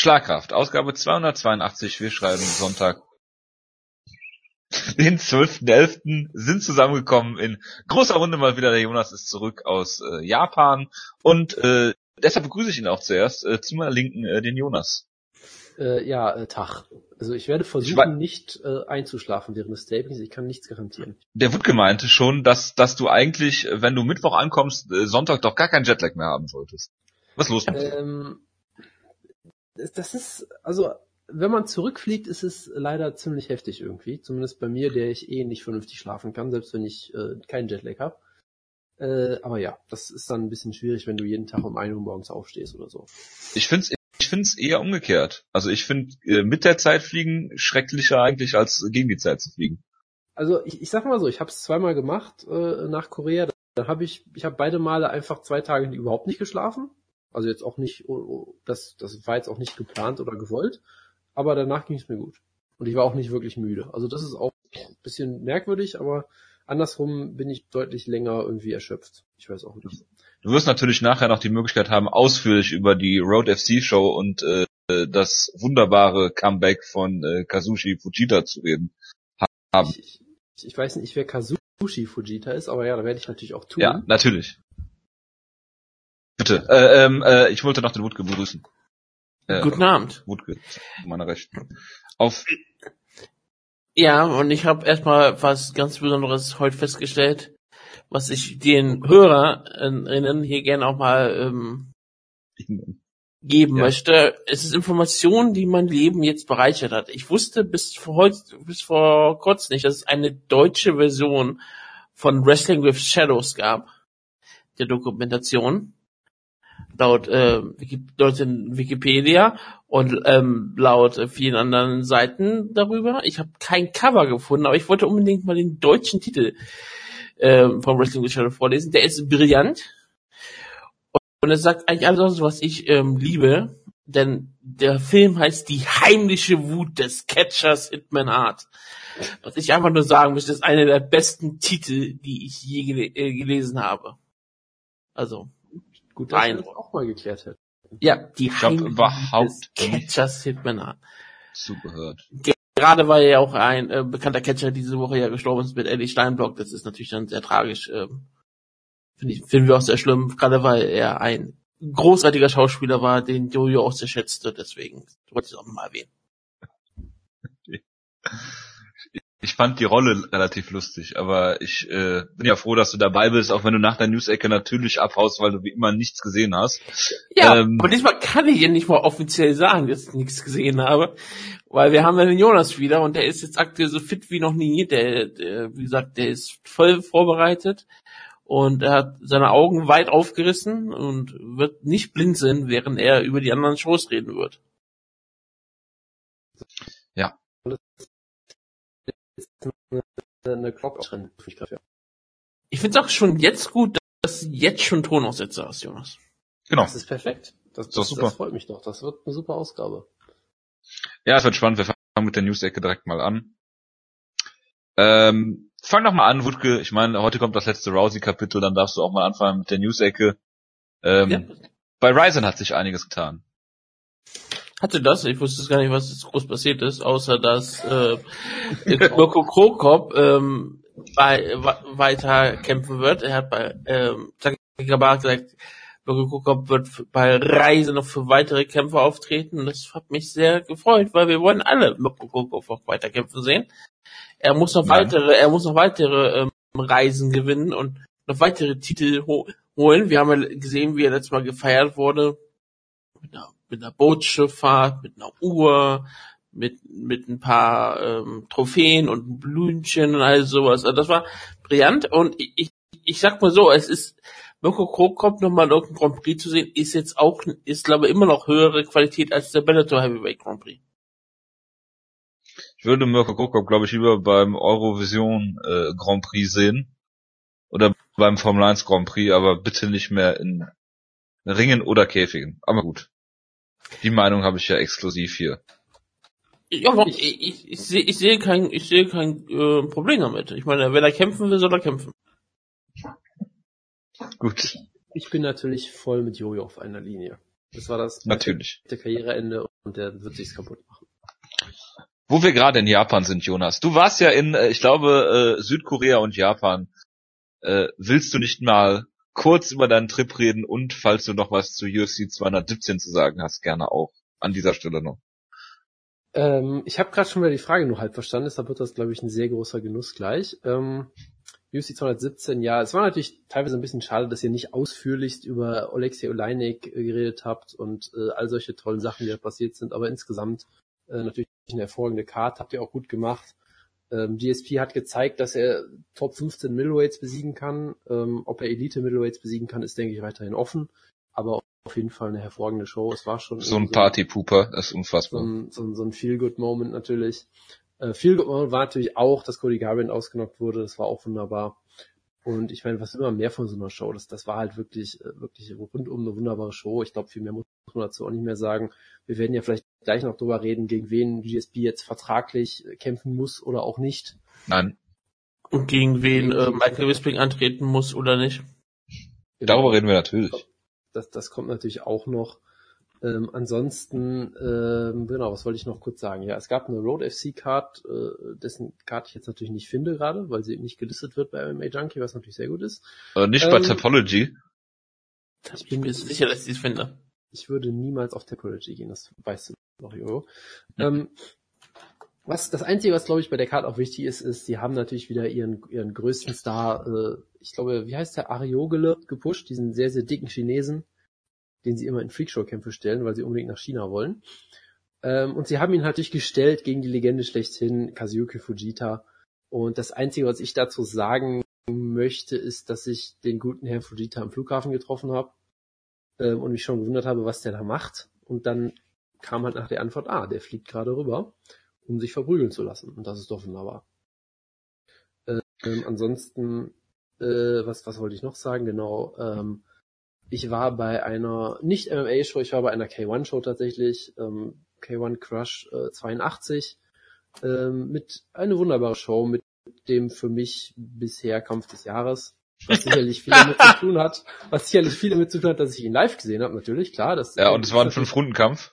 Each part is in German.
Schlagkraft, Ausgabe 282, wir schreiben Sonntag, den 12.11. sind zusammengekommen in großer Runde mal wieder. Der Jonas ist zurück aus äh, Japan und äh, deshalb begrüße ich ihn auch zuerst. Äh, zu meiner Linken äh, den Jonas. Äh, ja, äh, Tag. Also ich werde versuchen, ich nicht äh, einzuschlafen während des Tapings. Ich kann nichts garantieren. Der Wutke meinte schon, dass, dass du eigentlich, wenn du Mittwoch ankommst, äh, Sonntag doch gar keinen Jetlag mehr haben solltest. Was ist los mit dir? Ähm, das ist, also wenn man zurückfliegt, ist es leider ziemlich heftig irgendwie. Zumindest bei mir, der ich eh nicht vernünftig schlafen kann, selbst wenn ich äh, keinen Jetlag habe. Äh, aber ja, das ist dann ein bisschen schwierig, wenn du jeden Tag um 1 Uhr morgens aufstehst oder so. Ich find's ich find's eher umgekehrt. Also ich finde äh, mit der Zeit fliegen schrecklicher eigentlich als gegen die Zeit zu fliegen. Also ich, ich sag mal so, ich habe es zweimal gemacht äh, nach Korea. Da habe ich, ich habe beide Male einfach zwei Tage überhaupt nicht geschlafen. Also jetzt auch nicht, oh, oh, das, das war jetzt auch nicht geplant oder gewollt aber danach ging es mir gut. Und ich war auch nicht wirklich müde. Also das ist auch ein bisschen merkwürdig, aber andersrum bin ich deutlich länger irgendwie erschöpft. Ich weiß auch nicht. Du wirst natürlich nachher noch die Möglichkeit haben, ausführlich über die Road FC Show und äh, das wunderbare Comeback von äh, Kazushi Fujita zu reden haben. Ich, ich, ich weiß nicht, wer Kazushi Fujita ist, aber ja, da werde ich natürlich auch tun. Ja, natürlich. Bitte. Äh, ähm, äh, ich wollte noch den Wutke begrüßen. Äh, Guten Abend. Wutke, meiner Rechten. Auf ja, und ich habe erstmal was ganz Besonderes heute festgestellt, was ich den Hörerinnen hier gerne auch mal ähm, geben ja. möchte. Es ist Information, die mein Leben jetzt bereichert hat. Ich wusste bis vor heute, bis vor kurzem nicht, dass es eine deutsche Version von Wrestling with Shadows gab, der Dokumentation laut, äh, laut Wikipedia und ähm, laut äh, vielen anderen Seiten darüber. Ich habe kein Cover gefunden, aber ich wollte unbedingt mal den deutschen Titel äh, vom Wrestling Shadow vorlesen. Der ist brillant und es sagt eigentlich alles, was ich ähm, liebe, denn der Film heißt Die heimliche Wut des Catchers Hitman Art. Was ich einfach nur sagen möchte, ist einer der besten Titel, die ich je gel äh, gelesen habe. Also, Gut, dass wir das auch mal geklärt hätten. Ja, die ich glaub, überhaupt Catchers Hitman zugehört. Gerade war ja auch ein äh, bekannter Catcher diese Woche ja gestorben ist mit Eddie Steinblock. Das ist natürlich dann sehr tragisch. Äh, Finde ich, finden wir auch sehr schlimm, gerade weil er ein großartiger Schauspieler war, den Jojo auch sehr schätzte. Deswegen wollte ich es auch mal erwähnen. Ich fand die Rolle relativ lustig, aber ich äh, bin ja froh, dass du dabei bist, auch wenn du nach der News-Ecke natürlich abhaust, weil du wie immer nichts gesehen hast. Ja, ähm, aber diesmal kann ich ja nicht mal offiziell sagen, dass ich nichts gesehen habe, weil wir haben ja den Jonas wieder und der ist jetzt aktuell so fit wie noch nie. Der, der wie gesagt, der ist voll vorbereitet und er hat seine Augen weit aufgerissen und wird nicht blind sein, während er über die anderen Shows reden wird. Ja, eine Clock drin. Ich finde es auch schon jetzt gut, dass du jetzt schon Tonaussetzer hast, Jonas. Genau. Das ist perfekt. Das, das, das, super. das freut mich doch. Das wird eine super Ausgabe. Ja, es wird spannend. Wir fangen mit der News-Ecke direkt mal an. Ähm, fang doch mal an, Wutke. Ich meine, heute kommt das letzte Rousey-Kapitel, dann darfst du auch mal anfangen mit der News-Ecke. Ähm, ja. Bei Ryzen hat sich einiges getan. Hatte das? Ich wusste gar nicht, was jetzt groß passiert ist, außer dass äh, Mirko Krokop ähm, bei, weiter kämpfen wird. Er hat bei ähm, Gabar gesagt, Mirko Krokop wird bei Reise noch für weitere Kämpfe auftreten. Das hat mich sehr gefreut, weil wir wollen alle Mirko Krokop auch weiter kämpfen sehen. Er muss noch weitere, er muss noch weitere ähm, Reisen gewinnen und noch weitere Titel ho holen. Wir haben ja gesehen, wie er letztes Mal gefeiert wurde mit einer mit einer Bootsschifffahrt, mit einer Uhr, mit, mit ein paar ähm, Trophäen und Blümchen und all sowas. Also das war brillant und ich, ich, ich sag mal so, es ist Mirko Krokop nochmal irgendein Grand Prix zu sehen, ist jetzt auch, ist glaube ich immer noch höhere Qualität als der Bellator Heavyweight Grand Prix. Ich würde Mirko Krokop, glaube ich, lieber beim Eurovision äh, Grand Prix sehen. Oder beim Formel 1 Grand Prix, aber bitte nicht mehr in Ringen oder Käfigen. Aber gut. Die Meinung habe ich ja exklusiv hier. Ja, ich, ich, ich, sehe ich sehe kein, ich sehe kein äh, Problem damit. Ich meine, wenn er kämpfen will, soll er kämpfen. Gut. Ich bin natürlich voll mit Jojo auf einer Linie. Das war das Natürlich. der Karriereende und der wird sich's kaputt machen. Wo wir gerade in Japan sind, Jonas. Du warst ja in, äh, ich glaube, äh, Südkorea und Japan. Äh, willst du nicht mal kurz über deinen Trip reden und falls du noch was zu UFC 217 zu sagen hast, gerne auch an dieser Stelle noch. Ähm, ich habe gerade schon wieder die Frage nur halb verstanden, deshalb wird das, glaube ich, ein sehr großer Genuss gleich. Ähm, UFC 217, ja, es war natürlich teilweise ein bisschen schade, dass ihr nicht ausführlichst über Alexei Oleinik äh, geredet habt und äh, all solche tollen Sachen, die da passiert sind, aber insgesamt äh, natürlich eine hervorragende Card, habt ihr auch gut gemacht. Ähm, GSP hat gezeigt, dass er Top 15 Middleweights besiegen kann. Ähm, ob er Elite Middleweights besiegen kann, ist, denke ich, weiterhin offen. Aber auf jeden Fall eine hervorragende Show. Es war schon So ein Partypooper, das ist so unfassbar. ein, so ein, so ein Feel-Good-Moment natürlich. Äh, Feel-Good-Moment war natürlich auch, dass Cody Garbrandt ausgenockt wurde. Das war auch wunderbar. Und ich meine, was immer mehr von so einer Show, das, das war halt wirklich, äh, wirklich rundum eine wunderbare Show. Ich glaube, viel mehr muss man dazu auch nicht mehr sagen. Wir werden ja vielleicht gleich noch drüber reden, gegen wen GSP jetzt vertraglich kämpfen muss oder auch nicht. Nein, Und gegen wen äh, Michael Bisping antreten muss oder nicht. darüber reden wir natürlich. Das, das kommt natürlich auch noch. Ähm, ansonsten, ähm, genau, was wollte ich noch kurz sagen? Ja, es gab eine Road FC Card, äh, dessen Card ich jetzt natürlich nicht finde gerade, weil sie nicht gelistet wird bei MMA Junkie, was natürlich sehr gut ist. Äh, nicht bei Ähm, Topology. Ich bin mir sicher, dass ich es finde. Ich würde niemals auf Topology gehen, das weißt du noch, Jojo. Ähm, was, das Einzige, was glaube ich bei der Card auch wichtig ist, ist, sie haben natürlich wieder ihren, ihren größten Star, äh, ich glaube, wie heißt der, Ariogele gepusht, diesen sehr, sehr dicken Chinesen, den sie immer in Freakshow-Kämpfe stellen, weil sie unbedingt nach China wollen. Ähm, und sie haben ihn natürlich gestellt gegen die Legende schlechthin, Kazuyuki Fujita. Und das Einzige, was ich dazu sagen möchte, ist, dass ich den guten Herrn Fujita am Flughafen getroffen habe ähm, und mich schon gewundert habe, was der da macht. Und dann kam halt nach der Antwort, ah, der fliegt gerade rüber, um sich verprügeln zu lassen. Und das ist doch wunderbar. Ähm, ansonsten, äh, was, was wollte ich noch sagen? Genau, ähm, ich war bei einer, nicht MMA-Show, ich war bei einer K1-Show tatsächlich, ähm, K1 Crush äh, 82, ähm, mit eine wunderbare Show mit dem für mich bisher Kampf des Jahres, was sicherlich viel damit zu tun hat, was sicherlich viel damit zu tun hat, dass ich ihn live gesehen habe, natürlich, klar. Das, Ja, und es war ein Fünf-Runden-Kampf.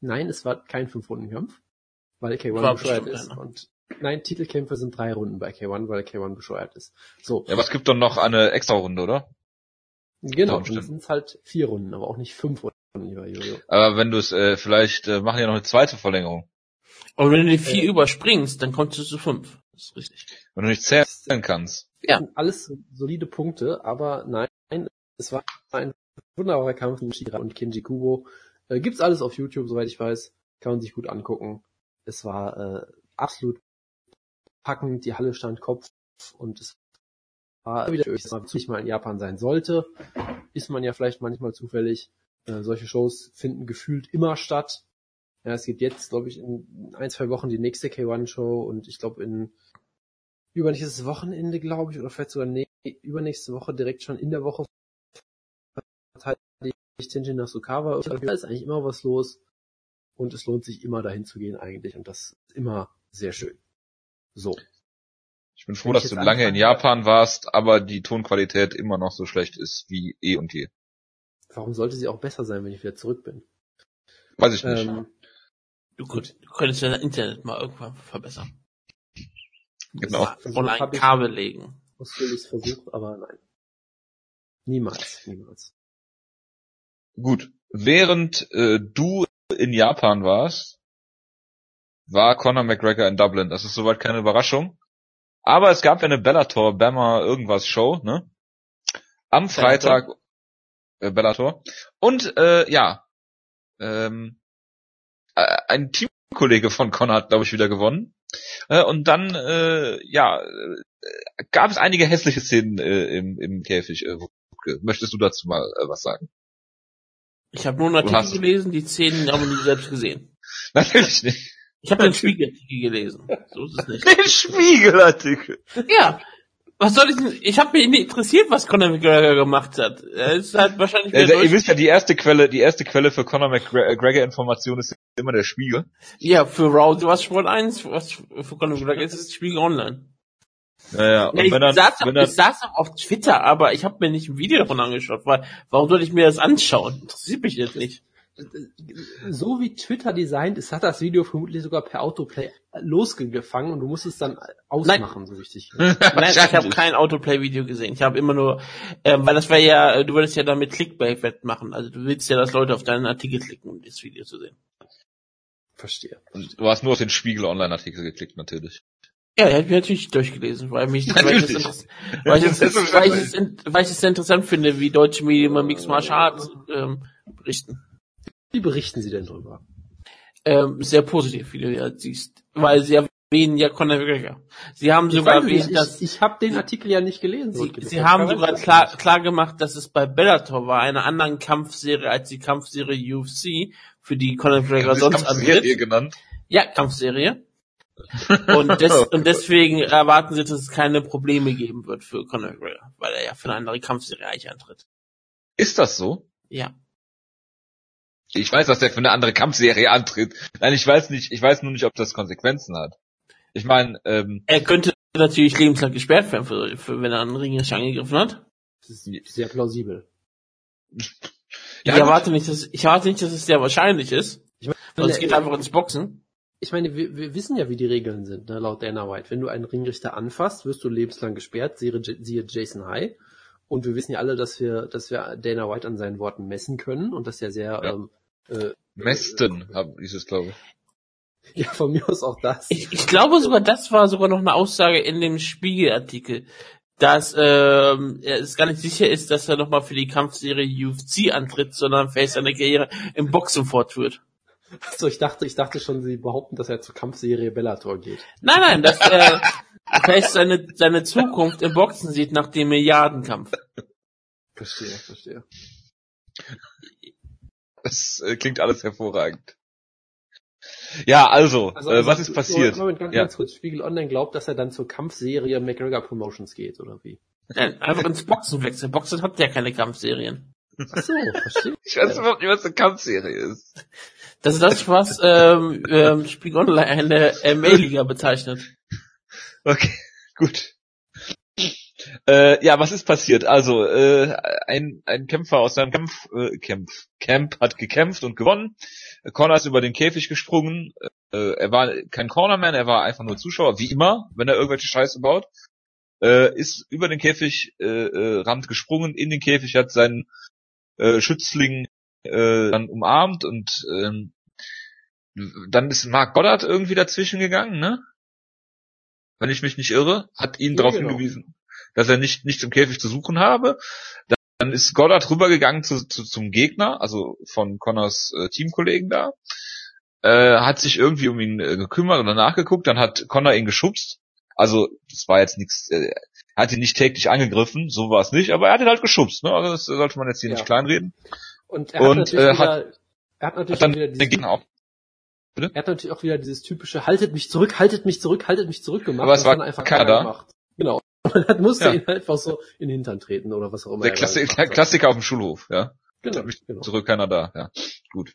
Nein, es war kein Fünf-Runden-Kampf, weil K1 War bescheuert ist. einer. Und nein, Titelkämpfe sind drei Runden bei K1, weil K1 bescheuert ist. So, Ja, aber es gibt doch noch eine Extra-Runde, oder? genau, dann sind es halt vier Runden, aber auch nicht fünf Runden, lieber Jojo. Aber wenn du es, äh, vielleicht äh, machen die ja noch eine zweite Verlängerung. Und wenn du die vier Äh. überspringst, dann kommst du zu fünf. Das ist richtig. Wenn du nicht zählen kannst. Ja. sind alles solide Punkte, aber nein, es war ein wunderbarer Kampf mit Shira und Kenji Kubo. Äh, gibt's alles auf YouTube, soweit ich weiß. Kann man sich gut angucken. Es war äh, absolut packend, die Halle stand Kopf und es war wieder, dass man nicht mal in Japan sein sollte. Ist man ja vielleicht manchmal zufällig. Äh, solche Shows finden gefühlt immer statt. Ja, es gibt jetzt, glaube ich, in ein, zwei Wochen die nächste K1-Show und ich glaube in übernächstes Wochenende, glaube ich, oder vielleicht sogar nee, übernächste Woche direkt schon in der Woche Tenjin Nasukawa. Da ist eigentlich immer was los und es lohnt sich immer dahin zu gehen eigentlich und das ist immer sehr schön. So. Ich bin froh, Wenn dass ich du lange in anfange- Japan warst, aber die Tonqualität immer noch so schlecht ist wie eh und je. Warum sollte sie auch besser sein, wenn ich wieder zurück bin? Weiß ich nicht. Ähm, Du, könnt- du könntest dein Internet mal irgendwann verbessern. Genau. das Versuch Online ich Kabel legen. ausführlich versucht, aber nein. Niemals, niemals. Gut. Während äh, du in Japan warst, war Conor McGregor in Dublin. Das ist soweit keine Überraschung. Aber es gab ja eine Bellator Bama irgendwas Show, ne? Am Freitag äh, Bellator. Und äh, ja, ähm, äh, ein Teamkollege von Conor hat, glaube ich, wieder gewonnen. Äh, und dann, äh, ja, äh, gab es einige hässliche Szenen äh, im, im Käfig. Äh. Möchtest du dazu mal äh, was sagen? Ich habe nur einen Artikel gelesen, die Szenen haben wir nie selbst gesehen. Natürlich nicht. Ich habe den Spiegelartikel gelesen. So ist es nicht. Den Spiegelartikel. Ja. Was soll ich denn? Ich habe mich nicht interessiert, was Conor McGregor gemacht hat. Er ist halt wahrscheinlich Äh, ihr wisst ja, die erste Quelle, die erste Quelle für Conor McGregor Information ist immer der Spiegel. Ja, für Raw, du hast Sport 1, was für Conor McGregor ist, ist Spiegel Online. Ja, ja. Und Ja, ich, wenn dann, saß, wenn auch- dann, ich saß auch auf Twitter, aber ich habe mir nicht ein Video davon angeschaut, weil warum sollte ich mir das anschauen? Interessiert mich jetzt nicht. So wie Twitter designt ist, hat das Video vermutlich sogar per Autoplay losgefangen und du musst es dann ausmachen, so richtig. Nein, ich habe kein Autoplay-Video gesehen. Ich habe immer nur, ähm, weil das wäre ja, du würdest ja damit Clickbait wettmachen. Also du willst ja, dass Leute auf deinen Artikel klicken, um das Video zu sehen. Verstehe. Und du hast nur auf den Spiegel Online-Artikel geklickt, natürlich. Ja, hat mir natürlich durchgelesen, weil mich, weil ich, weil, ich weil, ich es, weil ich interessant finde, wie deutsche Medien über Mixed Martial Arts ähm, berichten. Wie berichten Sie denn drüber? Ähm, sehr positiv, wie du ja siehst, weil sie erwähnen ja Conor McGregor. Sie haben Ich, sogar nicht, erwähnt, dass ich, ich habe den Artikel ja nicht gelesen. Sie, sie haben sogar klar, klar gemacht, dass es bei Bellator war, einer anderen Kampfserie als die Kampfserie UFC, für die Conor McGregor sonst antritt. genannt. Ja, Kampfserie. Und, des, und deswegen erwarten sie, dass es keine Probleme geben wird für Conor McGregor, weil er ja für eine andere Kampfserie eigentlich antritt. Ist das so? Ja. Ich weiß, dass der für eine andere Kampfserie antritt. Nein, ich weiß nicht, ich weiß nur nicht, ob das Konsequenzen hat. Ich meine, ähm, Er könnte natürlich lebenslang gesperrt werden, für, für, wenn er einen Ringrichter angegriffen hat. Das ist sehr plausibel. Ich Ja, gut. erwarte nicht, dass, ich erwarte nicht, dass es sehr wahrscheinlich ist. Ich meine, Sonst geht er einfach ins Boxen. Ich meine wir, wir wissen ja, wie die Regeln sind, ne, laut Dana White. Wenn du einen Ringrichter anfasst, wirst du lebenslang gesperrt, siehe, siehe Jason High. Und wir wissen ja alle, dass wir, dass wir Dana White an seinen Worten messen können und dass er sehr, Ja. ähm, äh, Mesten hab- hieß es, glaube ich. ja, von mir aus auch das. Ich, ich glaube sogar, das war sogar noch eine Aussage in dem Spiegelartikel, dass ähm, er es gar nicht sicher ist, dass er nochmal für die Kampfserie UFC antritt, sondern vielleicht seine Karriere im Boxen fortführt. So, ich dachte, ich dachte schon, sie behaupten, dass er zur Kampfserie Bellator geht. Nein, nein, dass er vielleicht seine, seine Zukunft im Boxen sieht nach dem Milliardenkampf. Verstehe, verstehe. Das äh, klingt alles hervorragend. Ja, also, äh, was ist passiert? Moment, ganz, Ja. ganz kurz. Spiegel Online glaubt, dass er dann zur Kampfserie McGregor Promotions geht, oder wie? Nein, einfach ins Boxen wechseln. Boxen hat ja keine Kampfserien. Ach so, verstehe. Ich weiß überhaupt nicht, was eine Kampfserie ist. Das ist das, was ähm, ähm, Spiegel Online eine MA-Liga bezeichnet. Okay, gut. Äh, ja, was ist passiert? Also, äh, ein, ein Kämpfer aus seinem Kampf, äh, Camp, Camp hat gekämpft und gewonnen. Connor ist über den Käfig gesprungen. Äh, er war kein Cornerman, er war einfach nur Zuschauer, wie immer, wenn er irgendwelche Scheiße baut. Äh, ist über den Käfig äh, äh, Rand gesprungen, in den Käfig, hat seinen äh, Schützling äh, dann umarmt und ähm, dann ist Mark Goddard irgendwie dazwischen gegangen, ne? Wenn ich mich nicht irre, hat ihn Ja, darauf genau. hingewiesen, dass er nicht nichts im Käfig zu suchen habe. Dann, ist Goddard rübergegangen zu, zu, zum Gegner, also von Connors äh, Teamkollegen da, äh, hat sich irgendwie um ihn äh, gekümmert und danach geguckt, dann hat Connor ihn geschubst. Also das war jetzt nichts, äh, er hat ihn nicht täglich angegriffen, so war es nicht, aber er hat ihn halt geschubst, ne? Also das sollte man jetzt hier Ja. nicht kleinreden. Und er hat Und, natürlich äh, wieder, er hat natürlich Hat dann wieder den dieses, Gegner auch. Er hat natürlich auch wieder dieses typische haltet mich zurück, haltet mich zurück, haltet mich zurück gemacht. Aber es war dann einfach keiner gemacht. Genau. Und dann musste Ja. ihn halt einfach so in den Hintern treten oder was auch immer. Der, er Klassi hat. Klassiker auf dem Schulhof, ja. Genau, mich genau, Zurück keiner da, ja. Gut.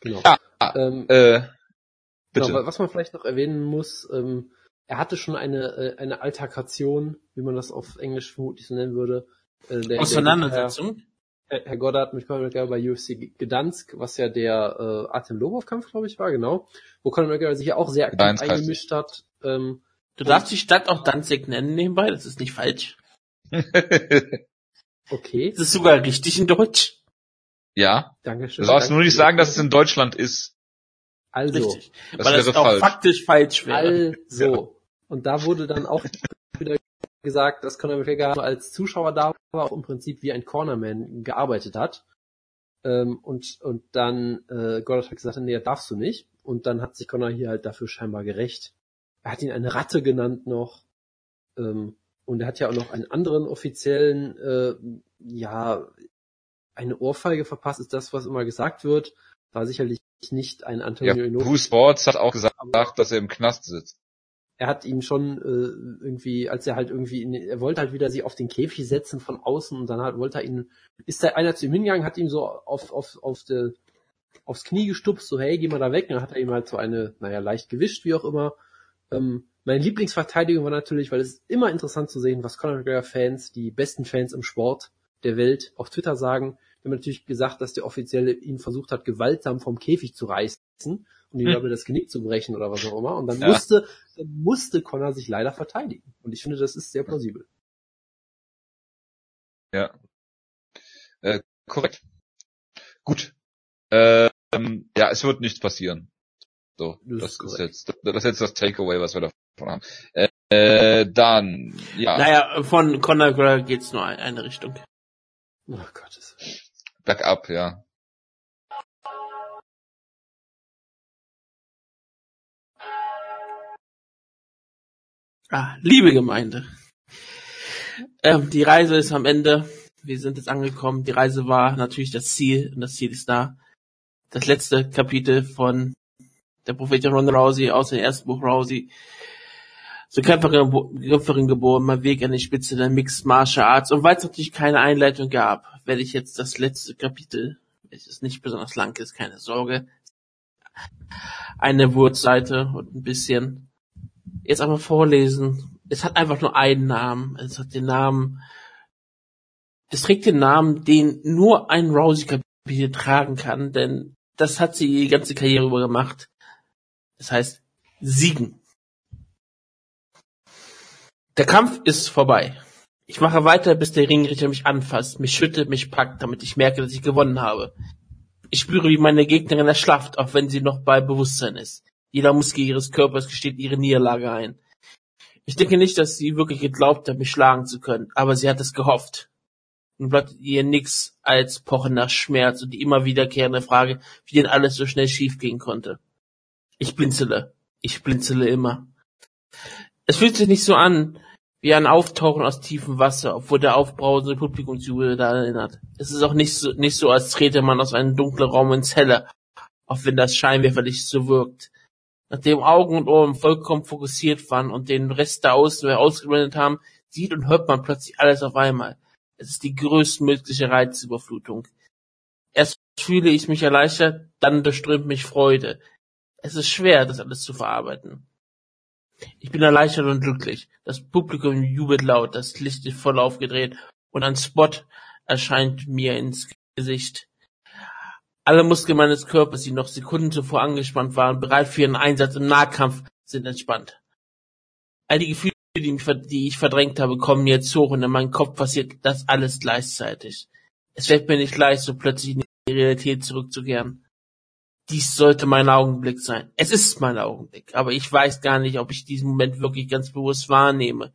genau. Ja, Ähm, Äh, bitte. Genau, wa- was man vielleicht noch erwähnen muss, ähm, er hatte schon eine, äh, eine Alterkation, wie man das auf Englisch vermutlich so nennen würde. Äh, der, Auseinandersetzung. Herr Goddard hat mit Conor McGregor bei UFC Gdansk, was ja der äh, Artem Lobov-Kampf, glaube ich, war, genau. Wo Conor McGregor sich ja auch sehr aktiv Gdansk heißt eingemischt hat. Ähm, Du darfst die Stadt auch Danzig nennen nebenbei, das ist nicht falsch. okay, Das ist sogar richtig in Deutsch. ja. danke schön. Du darfst danke nur nicht sagen, dass es in Deutschland ist. Also, Richtig. Das Weil wäre das auch falsch. faktisch falsch wäre. Also. Und da wurde dann auch gesagt, dass Conor McGregor als Zuschauer da war, auch im Prinzip wie ein Cornerman gearbeitet hat. Ähm, und, und dann äh, Goddard hat gesagt, nee, darfst du nicht. Und dann hat sich Conor hier halt dafür scheinbar gerecht. Er hat ihn eine Ratte genannt noch. Ähm, und er hat ja auch noch einen anderen offiziellen, äh, ja, eine Ohrfeige verpasst, ist das, was immer gesagt wird. War sicherlich nicht ein Ja, Antonio Inoki. Bruce Sports hat auch gesagt, dass er im Knast sitzt. Er hat ihm schon äh, irgendwie, als er halt irgendwie, in, er wollte halt wieder sich auf den Käfig setzen von außen und dann halt wollte er ihn, ist da einer zu ihm hingegangen, hat ihm so auf, auf, auf de, aufs Knie gestupst, so hey, geh mal da weg, und dann hat er ihm halt so eine, naja, leicht gewischt, wie auch immer. Ähm, Meine Lieblingsverteidigung war natürlich, weil es ist immer interessant zu sehen, was Conor McGregor-Fans, die besten Fans im Sport der Welt, auf Twitter sagen. Wir haben natürlich gesagt, dass der Offizielle ihn versucht hat, gewaltsam vom Käfig zu reißen und ihm Hm. dabei das Genick zu brechen oder was auch immer. Und dann Ja. musste, dann musste Conor sich leider verteidigen. Und ich finde, das ist sehr plausibel. Ja. Äh, korrekt. Gut. Ähm, ja, es wird nichts passieren. So, Das ist das, ist jetzt, das ist jetzt das Takeaway, was wir davon haben. Äh, dann, ja, Naja, von Conor McGregor geht's nur in eine Richtung. Oh Gottes. bergab, ja. Ah, liebe Gemeinde. Ähm, die Reise ist am Ende. Wir sind jetzt angekommen. Die Reise war natürlich das Ziel und das Ziel ist da. Das letzte Kapitel von der Prophetin Ronda Rousey aus dem ersten Buch Rousey. Zur Kämpferin, Kämpferin geboren, mein Weg an die Spitze der Mixed Martial Arts. Und weil es natürlich keine Einleitung gab, werde ich jetzt das letzte Kapitel, welches nicht besonders lang ist, keine Sorge, eine Wurzseite und ein bisschen jetzt einmal vorlesen. Es hat einfach nur einen Namen. Es hat den Namen, es trägt den Namen, den nur ein Rousey-Kapitel tragen kann, denn das hat sie die ganze Karriere über gemacht. Das heißt, siegen. Der Kampf ist vorbei. Ich mache weiter, bis der Ringrichter mich anfasst, mich schüttelt, mich packt, damit ich merke, dass ich gewonnen habe. Ich spüre, wie meine Gegnerin erschlafft, auch wenn sie noch bei Bewusstsein ist. Jeder Muskel ihres Körpers gesteht ihre Niederlage ein. Ich denke nicht, dass sie wirklich geglaubt hat, mich schlagen zu können, aber sie hat es gehofft. Nun bleibt ihr nix als pochender Schmerz und die immer wiederkehrende Frage, wie denn alles so schnell schiefgehen konnte. Ich blinzele. Ich blinzele immer. Es fühlt sich nicht so an, wie ein Auftauchen aus tiefem Wasser, obwohl der aufbrausende Publikumsjubel daran erinnert. Es ist auch nicht so, nicht so, als trete man aus einem dunklen Raum ins Helle, auch wenn das Scheinwerferlicht so wirkt. Nachdem Augen und Ohren vollkommen fokussiert waren und den Rest der Außenwelt ausgeblendet haben, sieht und hört man plötzlich alles auf einmal. Es ist die größtmögliche Reizüberflutung. Erst fühle ich mich erleichtert, dann durchströmt mich Freude. Es ist schwer, das alles zu verarbeiten. Ich bin erleichtert und glücklich. Das Publikum jubelt laut, das Licht ist voll aufgedreht und ein Spot erscheint mir ins Gesicht. Alle Muskeln meines Körpers, die noch Sekunden zuvor angespannt waren, bereit für ihren Einsatz im Nahkampf, sind entspannt. All die Gefühle, die, mich, die ich verdrängt habe, kommen jetzt hoch und in meinem Kopf passiert das alles gleichzeitig. Es fällt mir nicht leicht, so plötzlich in die Realität zurückzukehren. Dies sollte mein Augenblick sein. Es ist mein Augenblick, aber ich weiß gar nicht, ob ich diesen Moment wirklich ganz bewusst wahrnehme.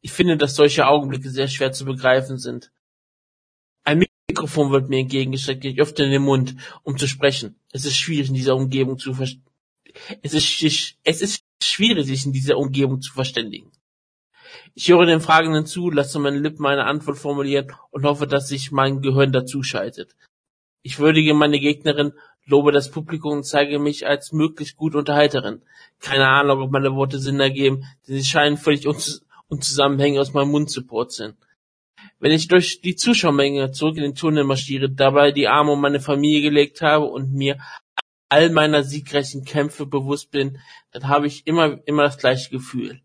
Ich finde, dass solche Augenblicke sehr schwer zu begreifen sind. Mikrofon wird mir entgegengestreckt, ich öffne den Mund, um zu sprechen. Es ist schwierig in dieser Umgebung zu ver es ist, es ist schwierig, sich in dieser Umgebung zu verständigen. Ich höre den Fragenden zu, lasse meine Lippen eine Antwort formulieren und hoffe, dass sich mein Gehirn dazu schaltet. Ich würdige meine Gegnerin, lobe das Publikum und zeige mich als möglichst gute Unterhalterin. Keine Ahnung, ob meine Worte Sinn ergeben, denn sie scheinen völlig unzus unzusammenhängend aus meinem Mund zu purzeln. Wenn ich durch die Zuschauermenge zurück in den Tunnel marschiere, dabei die Arme um meine Familie gelegt habe und mir all meiner siegreichen Kämpfe bewusst bin, dann habe ich immer, immer das gleiche Gefühl.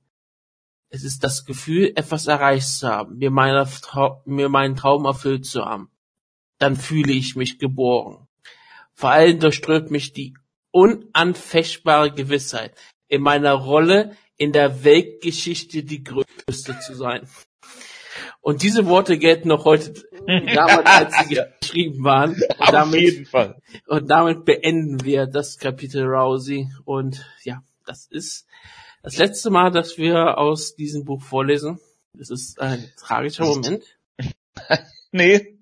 Es ist das Gefühl, etwas erreicht zu haben, mir, meiner, Trau mir meinen Traum erfüllt zu haben. Dann fühle ich mich geboren. Vor allem durchströmt mich die unanfechtbare Gewissheit, in meiner Rolle in der Weltgeschichte die größte zu sein. Und diese Worte gelten noch heute, damals, als sie geschrieben waren. Und Auf damit, jeden Fall. und damit beenden wir das Kapitel Rousey. Und ja, das ist das letzte Mal, dass wir aus diesem Buch vorlesen. Es ist ein tragischer Moment. Nee.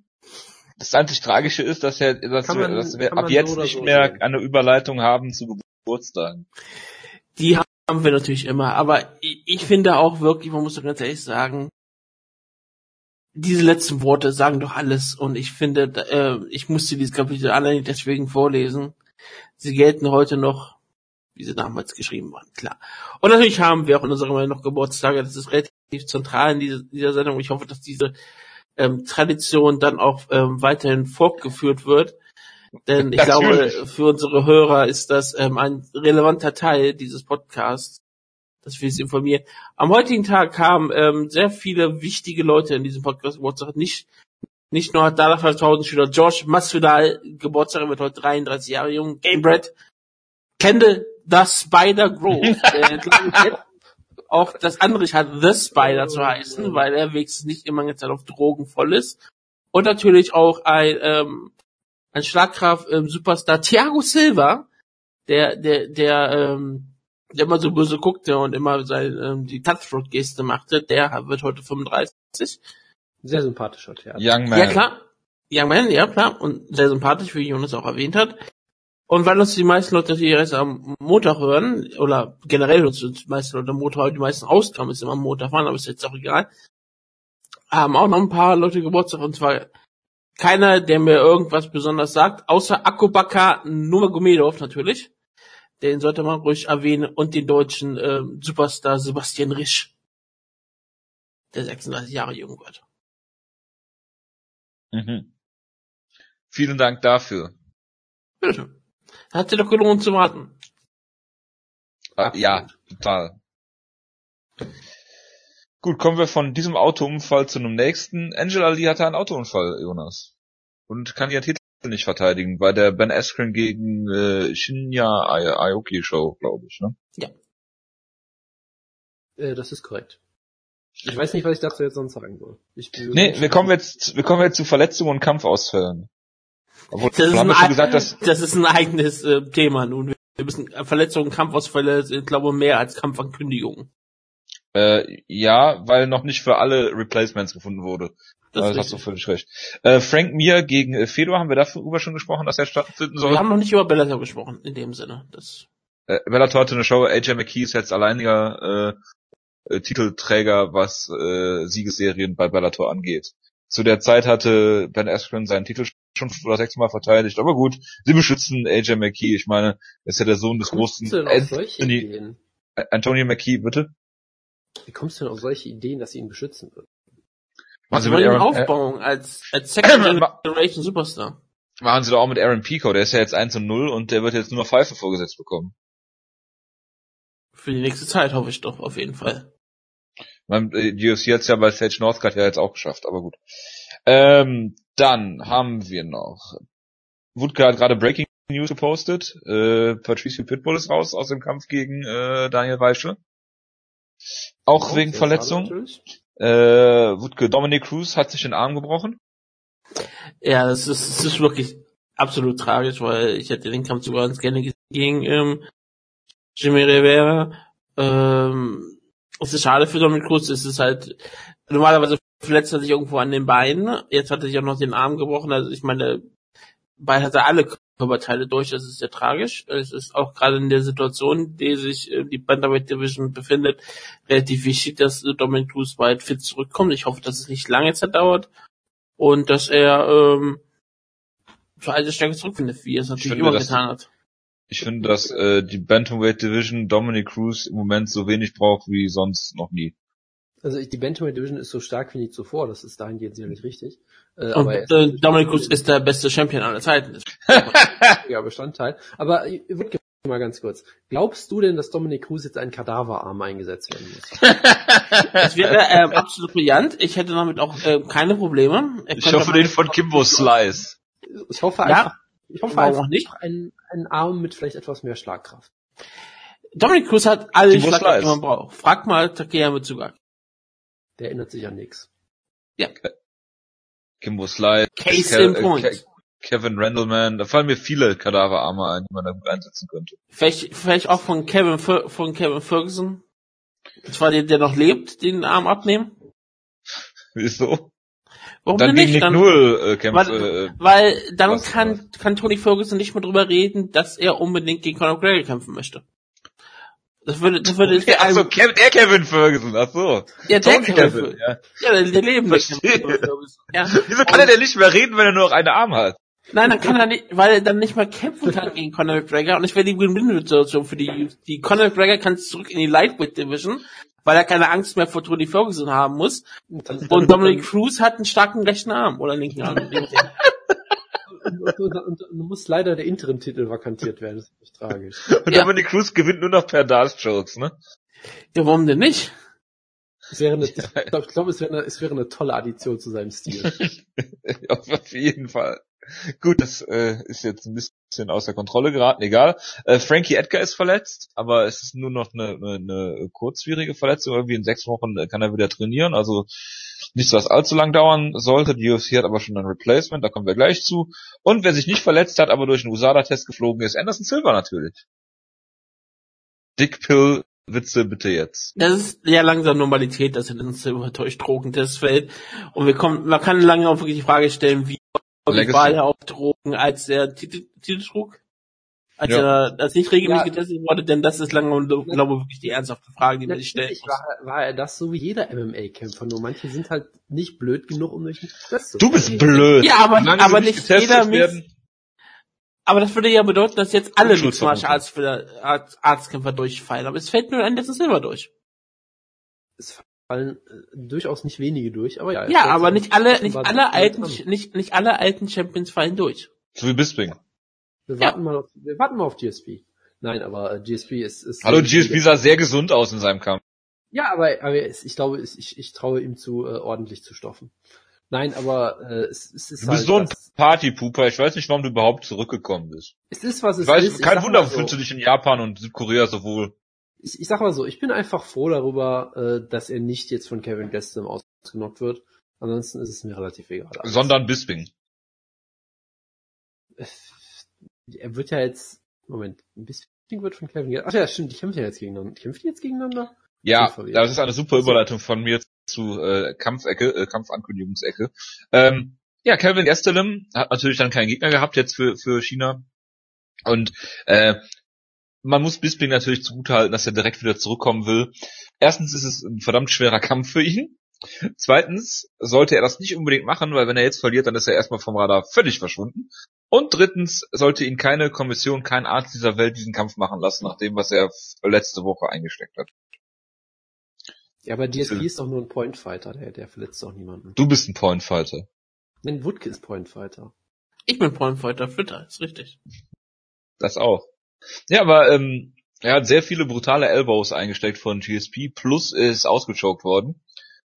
Das einzig Tragische ist, dass, er, dass Kann wir, man- dass wir man ab so jetzt oder nicht so mehr sehen. eine Überleitung haben zu Geburtstagen. Die haben wir natürlich immer. Aber ich, ich finde auch wirklich, man muss doch ganz ehrlich sagen, diese letzten Worte sagen doch alles. Und ich finde, äh, ich musste dieses Kapitel allein deswegen vorlesen. Sie gelten heute noch, wie sie damals geschrieben waren, klar. Und natürlich haben wir auch in unserer Meinung noch Geburtstage. Das ist relativ zentral in dieser, dieser Sendung. Ich hoffe, dass diese ähm, Tradition dann auch ähm, weiterhin fortgeführt wird. Denn ich glaube, Natürlich. für unsere Hörer ist das ähm, ein relevanter Teil dieses Podcasts. Das will ich informieren. Am heutigen Tag kamen ähm, sehr viele wichtige Leute in diesem Podcast Geburtstag. Nicht, nicht nur hat Dada 5000 Schüler George Masvidal Geburtstag, er wird heute 33 Jahre jung. Gamebred, Kendall, The Spider Grove. auch das andere hat The Spider zu heißen, weil er wenigstens nicht immer eine Zeit auf Drogen voll ist. Und natürlich auch ein, ähm, ein Schlagkraft ähm, Superstar Thiago Silva, der, der, der, ähm, der immer so böse guckte und immer sein, ähm, die Cutthroat-Geste machte, der wird heute 35. Sehr sympathischer Theater. Young Man. Ja, klar. Young Man, ja, klar. Und sehr sympathisch, wie Jonas auch erwähnt hat. Und weil uns die meisten Leute die erst am Montag hören, oder generell uns die meisten Leute am Montag, die meisten Ausgaben ist immer am Montag fahren, aber ist jetzt auch egal, haben auch noch ein paar Leute Geburtstag, und zwar keiner, der mir irgendwas besonders sagt, außer Akubaka Nurmagomedov natürlich. Den sollte man ruhig erwähnen und den deutschen äh, Superstar Sebastian Risch, der 36 Jahre jung wird. Mhm. Vielen Dank dafür. Bitte. Hat sich doch gelohnt zu warten. Äh, ja, total. Gut, kommen wir von diesem Autounfall zu einem nächsten. Angela Lee hatte einen Autounfall, Jonas. Und kann ihren Titel nicht verteidigen bei der Ben Askren gegen äh, Shinya Aoki Show, glaube ich, ne? Äh, das ist korrekt. Ich weiß nicht, was ich dazu jetzt sonst sagen soll. Ich bin Nee, wir kommen jetzt, wir kommen jetzt zu Verletzungen und Kampfausfällen. Obwohl, Das ist, ein, ja schon gesagt, dass, das ist ein eigenes äh, Thema nun. Wir müssen Verletzungen, Kampfausfälle sind, glaube ich, mehr als Kampfankündigungen. äh, ja, weil noch nicht für alle Replacements gefunden wurde. Das Das hast du völlig recht. Äh, Frank Mir gegen äh, Fedor, haben wir darüber schon gesprochen, dass er stattfinden soll? Wir haben noch nicht über Bellator gesprochen, in dem Sinne. Das, äh, Bellator hatte eine Show, AJ McKee ist jetzt alleiniger äh, äh, Titelträger, was äh, Siegesserien bei Bellator angeht. Zu der Zeit hatte Ben Askren seinen Titel schon fünf oder sechs Mal verteidigt, aber gut, sie beschützen AJ McKee. Ich meine, er ist ja der Sohn des Wie kommst großen du denn auf solche Anthony, Ideen? Antonio McKee, bitte? Wie kommst du denn auf solche Ideen, dass sie ihn beschützen würden? Machen Sie wollen mit Aaron, äh, aufbauen als, als Second Generation Superstar. machen Sie doch auch mit Aaron Pico, der ist ja jetzt 1 und 0 und der wird jetzt nur noch Pfeife vorgesetzt bekommen. Für die nächste Zeit hoffe ich doch, auf jeden Fall. Man, äh, die UFC hat's ja bei Sage Northcutt ja jetzt auch geschafft, aber gut. Ähm, dann haben wir noch. Wutke hat gerade Breaking News gepostet. Äh, Patricio Pitbull ist raus aus dem Kampf gegen äh, Daniel Weichel. Auch Ja, wegen Verletzung. Äh, Wutke, Dominic Cruz hat sich den Arm gebrochen. Ja, das ist, das ist wirklich absolut tragisch, weil ich hätte den Kampf sogar ganz gerne gesehen gegen ähm, Jimmy Rivera. Ähm, es ist schade für Dominic Cruz, es ist halt, normalerweise verletzt er sich irgendwo an den Beinen, jetzt hat er sich auch noch den Arm gebrochen, also ich meine, beide hat er alle Körperteile durch, das ist sehr tragisch. Es ist auch gerade in der Situation, in der sich äh, die Bantamweight Division befindet, relativ wichtig, dass Dominic Cruz bald fit zurückkommt. Ich hoffe, dass es nicht lange Zeit dauert und dass er ähm, für alte Stärke zurückfindet, wie er es natürlich finde, immer dass- getan hat. Ich finde, dass äh, die Bantamweight Division Dominic Cruz im Moment so wenig braucht wie sonst noch nie. Also die Bantamweight Division ist so stark wie nie zuvor, das ist dahingehend sicherlich richtig. Äh, Und äh, Dominic Cruz ist der beste Champion aller Zeiten. ein wichtiger Bestandteil. Aber ich würde mal ganz kurz. Glaubst du denn, dass Dominic Cruz jetzt einen Kadaverarm eingesetzt werden muss? Das wäre ähm, absolut brillant. Ich hätte damit auch ähm, keine Probleme. Ich könnte hoffe den von Kimbo Slice. Ich hoffe Ja, einfach, ich hoffe einfach auch nicht? einen, einen Arm mit vielleicht etwas mehr Schlagkraft. Dominic Cruz hat alle Schlagkraft, die man braucht. Frag mal Takeya Mitsuga. Der erinnert sich an nichts. Kimbo Slice. Case Ke- in äh, point. Ke- Kevin Randleman. Da fallen mir viele Kadaverarme ein, die man da gut einsetzen könnte. Vielleicht, vielleicht auch von Kevin, von Kevin Ferguson. Und zwar der, der noch lebt, den Arm abnehmen. Wieso? Warum Dann denn nicht? Dann, Null äh, kämpft. weil, Äh, weil dann kann, kann Tony Ferguson nicht mehr drüber reden, dass er unbedingt gegen Conor McGregor kämpfen möchte. Das würde, das würde, ach so, Kev, der Kevin Ferguson, ach so. ja, der Tony Kevin, Kevin, ja. Ja, der, der. Kevin Ferguson. Ja. Wieso kann er denn nicht mehr reden, wenn er nur noch einen Arm hat? Nein, dann kann er nicht, weil er dann nicht mehr kämpfen kann gegen Conor McGregor und es wäre die Win-Win-Situation für die, die Conor McGregor kann zurück in die Lightweight Division, weil er keine Angst mehr vor Tony Ferguson haben muss und Dominic Cruz hat einen starken rechten Arm oder linken Arm. und, und, und, und muss leider der Interim-Titel vakantiert werden. Das ist echt tragisch. Und Ja. Dominic Cruz gewinnt nur noch per Dart Jokes, ne? Ja, warum denn nicht? Es wäre eine, ich glaube, glaub, es, wäre eine, es wäre eine tolle Addition zu seinem Stil. Auf jeden Fall. Gut, das äh, ist jetzt ein bisschen außer Kontrolle geraten, egal. Äh, Frankie Edgar ist verletzt, aber es ist nur noch eine, eine, eine kurzwierige Verletzung. Irgendwie in sechs Wochen kann er wieder trainieren, also nichts, was allzu lang dauern sollte. Die UFC hat aber schon ein Replacement, da kommen wir gleich zu. Und wer sich nicht verletzt hat, aber durch einen USADA-Test geflogen ist, Anderson Silva natürlich. Dick Pill Witze bitte jetzt. Das ist ja langsam Normalität, dass Anderson Silva durch Drogentest fällt. Und wir kommen, man kann lange auch wirklich die Frage stellen, wie Legacy. war er auf Drogen, als er Titel, Titel trug? Als ja. er als nicht regelmäßig ja. getestet wurde, denn das ist lange, glaube ich, wirklich die ernsthafte Frage, die man sich stellt. War, war er das so wie jeder MMA-Kämpfer, nur manche sind halt nicht blöd genug, um durch den Test zu Du bist blöd! Ja, aber, aber nicht jeder Mix, aber das würde ja bedeuten, dass jetzt alle Mixed Martial Arts, Arzt, Arztkämpfer durchfallen. Aber es fällt nur ein letztes Silber durch. Es fallen äh, durchaus nicht wenige durch, aber ja. Ja, aber nicht alle, nicht alle alten, nicht, nicht alle alten Champions fallen durch. So wie Bisping. Wir warten ja. mal auf, wir warten mal auf GSP. Nein, aber äh, GSP ist, ist Hallo, GSP sah sehr gesund aus in seinem Kampf. Ja, aber, aber ich glaube, ich, ich traue ihm zu, äh, ordentlich zu stoffen. Nein, aber äh, es, es ist Du bist halt so ein Partypooper. Ich weiß nicht, warum du überhaupt zurückgekommen bist. Es ist, was es ich weiß, ist. Kein Wunder, so. fühlst du dich in Japan und Südkorea so wohl. Ich, ich sag mal so, ich bin einfach froh darüber, äh, dass er nicht jetzt von Kevin Gastelum ausgenockt wird. Ansonsten ist es mir relativ egal. Alles. Sondern Bisping. Er wird ja jetzt, Moment, Bisping wird von Kevin Gastelum, ach ja, stimmt, die kämpfen ja jetzt gegeneinander. Kämpfen die jetzt gegeneinander? Ja, das ist eine super Überleitung von mir zu äh, Kampfecke, äh, Kampfankündigungsecke. Ähm, ja, Kevin Gastelum hat natürlich dann keinen Gegner gehabt jetzt für, für China. Und äh, man muss Bisping natürlich zugutehalten, dass er direkt wieder zurückkommen will. Erstens ist es ein verdammt schwerer Kampf für ihn. Zweitens sollte er das nicht unbedingt machen, weil wenn er jetzt verliert, dann ist er erstmal vom Radar völlig verschwunden. Und drittens sollte ihn keine Kommission, kein Arzt dieser Welt diesen Kampf machen lassen, nach dem, was er letzte Woche eingesteckt hat. Ja, aber DSP ist doch nur ein Pointfighter, der, der verletzt doch niemanden. Du bist ein Pointfighter. Nein, Woodke ist Pointfighter. Ich bin Pointfighter, Fitter, ist richtig. Das auch. Ja, aber ähm, er hat sehr viele brutale Elbows eingesteckt von GSP, plus ist ausgechoked worden.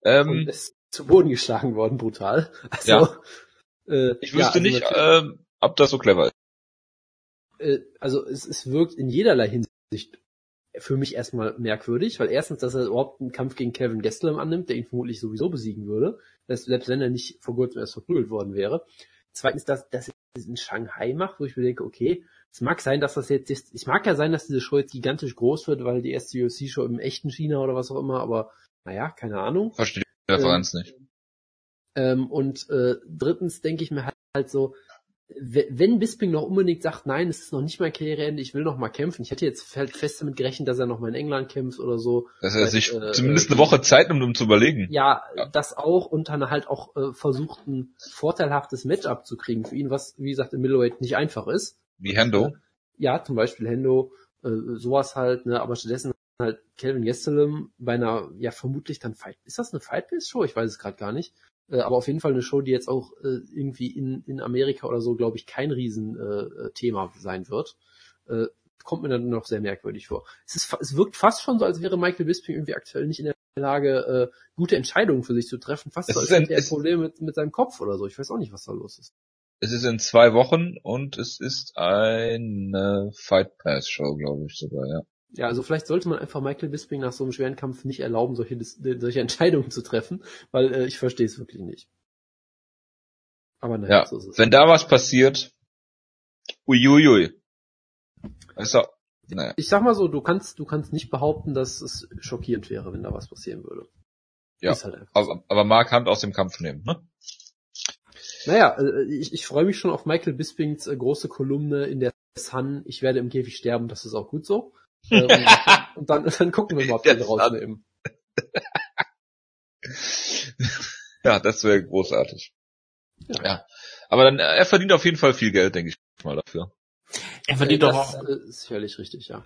Ähm, Und ist zu Boden geschlagen worden, brutal. Also, ja. Äh, ich wüsste ja, also nicht, äh, ob das so clever ist. Äh, also es, es wirkt in jederlei Hinsicht für mich erstmal merkwürdig, weil erstens, dass er überhaupt einen Kampf gegen Kevin Gastelum annimmt, der ihn vermutlich sowieso besiegen würde, selbst wenn er nicht vor kurzem erst verprügelt worden wäre. Zweitens, dass, dass er das in Shanghai macht, wo ich mir denke, okay, es mag sein, dass das jetzt, es mag ja sein, dass diese Show jetzt gigantisch groß wird, weil die erste UFC-Show im echten China oder was auch immer, aber naja, keine Ahnung. Verstehe die Referenz ähm, nicht. Ähm, und äh, drittens denke ich mir halt, halt so, wenn Bisping noch unbedingt sagt, nein, es ist noch nicht mein Karriereende, ich will noch mal kämpfen. Ich hätte jetzt halt fest damit gerechnet, dass er noch mal in England kämpft oder so. Dass er sich äh, zumindest eine Woche Zeit nimmt, um zu überlegen. Ja, ja, das auch und dann halt auch äh, versucht, ein vorteilhaftes Matchup zu kriegen für ihn, was, wie gesagt, im Middleweight nicht einfach ist. Wie Hendo? Ja, zum Beispiel Hendo, äh, sowas halt, ne, aber stattdessen halt Kelvin Gastelum bei einer, ja, vermutlich dann Fight. Ist das eine Fight-Based-Show? Ich weiß es gerade gar nicht. Äh, aber auf jeden Fall eine Show, die jetzt auch äh, irgendwie in, in Amerika oder so, glaube ich, kein Riesenthema äh, sein wird. Äh, kommt mir dann noch sehr merkwürdig vor. Es, ist, es wirkt fast schon so, als wäre Michael Bisping irgendwie aktuell nicht in der Lage, äh, gute Entscheidungen für sich zu treffen. Fast es so, als hätte er ein Problem mit, mit seinem Kopf oder so. Ich weiß auch nicht, was da los ist. Es ist in zwei Wochen und es ist eine Fight Pass Show, glaube ich sogar, ja. Ja, also vielleicht sollte man einfach Michael Bisping nach so einem schweren Kampf nicht erlauben, solche, solche Entscheidungen zu treffen, weil äh, ich verstehe es wirklich nicht. Aber naja, ja, so ist es. Wenn da was passiert, uiuiui. Also, naja. Ich sag mal so, du kannst, du kannst nicht behaupten, dass es schockierend wäre, wenn da was passieren würde. Ja, halt aber, aber Mark Hand aus dem Kampf nehmen, ne? Naja, äh, ich, ich freue mich schon auf Michael Bispings äh, große Kolumne in der Sun. Ich werde im Käfig sterben, das ist auch gut so. Ähm, und dann, dann gucken wir mal, ob wir da rausnehmen. ja, das wäre großartig. Ja. ja. Aber dann, er verdient auf jeden Fall viel Geld, denke ich mal dafür. Er verdient das doch auch. Ist völlig richtig, ja.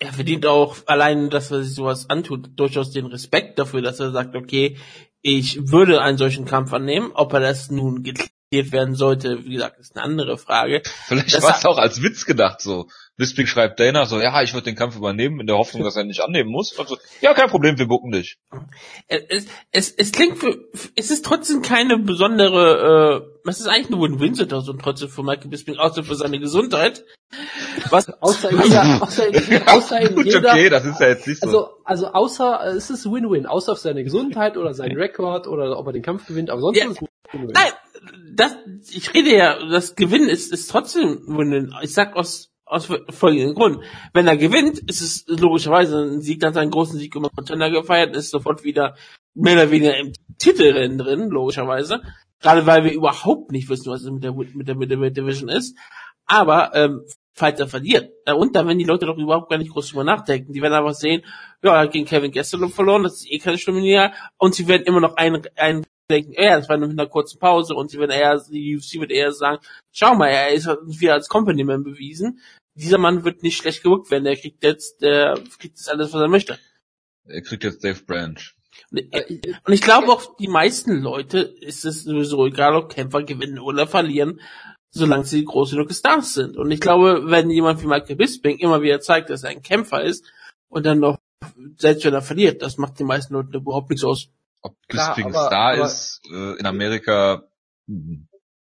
Er verdient auch allein, dass er sich sowas antut, durchaus den Respekt dafür, dass er sagt, okay, ich würde einen solchen Kampf annehmen, ob er das nun werden sollte, wie gesagt, ist eine andere Frage. Vielleicht war es auch als Witz gedacht so. Bisping schreibt Dana so, ja, ich würde den Kampf übernehmen, in der Hoffnung, dass er ihn nicht annehmen muss. Also, ja, kein Problem, wir bucken dich. Es, es, es klingt für, es ist trotzdem keine besondere, äh, es ist eigentlich eine Win-Win-Situation trotzdem für Michael Bisping, außer für seine Gesundheit. Was, außer in jeder, außer in, außer in Gut, jeder, okay, das ist ja jetzt nicht so. also, also außer, es ist Win-Win, außer auf seine Gesundheit oder seinen Rekord oder ob er den Kampf gewinnt, aber sonst Ja. ist es Win-Win. Nein, das, ich rede ja, das Gewinnen ist, ist trotzdem Win-Win. Ich sag aus, aus folgendem Grund. Wenn er gewinnt, ist es logischerweise ein Sieg, dann seinen großen Sieg über Contender gefeiert, ist sofort wieder mehr oder weniger im Titelrennen drin, logischerweise. Gerade weil wir überhaupt nicht wissen, was es mit der, mit der, mit der Division ist. Aber, ähm, falls er verliert. äh, Und dann werden die Leute doch überhaupt gar nicht groß drüber nachdenken. Die werden einfach sehen, ja, er hat gegen Kevin Gastelum verloren, das ist eh keine schlimme. Und sie werden immer noch ein, ein denken, ja, das war nur mit einer kurzen Pause und sie werden eher, die UFC wird eher sagen, schau mal, er ist wieder als Company Man bewiesen. Dieser Mann wird nicht schlecht gewirkt werden, der kriegt jetzt, der kriegt jetzt alles, was er möchte. er kriegt jetzt Dave Branch. Und Äh, und ich glaube auch, die meisten Leute ist es sowieso egal, ob Kämpfer gewinnen oder verlieren, solange sie große genug Stars sind. Und ich glaube, wenn jemand wie Michael Bisping immer wieder zeigt, dass er ein Kämpfer ist und dann noch, selbst wenn er verliert, das macht die meisten Leute überhaupt nichts aus. Ob Klar, Bisping aber- aber- ist, äh, in Amerika, hm,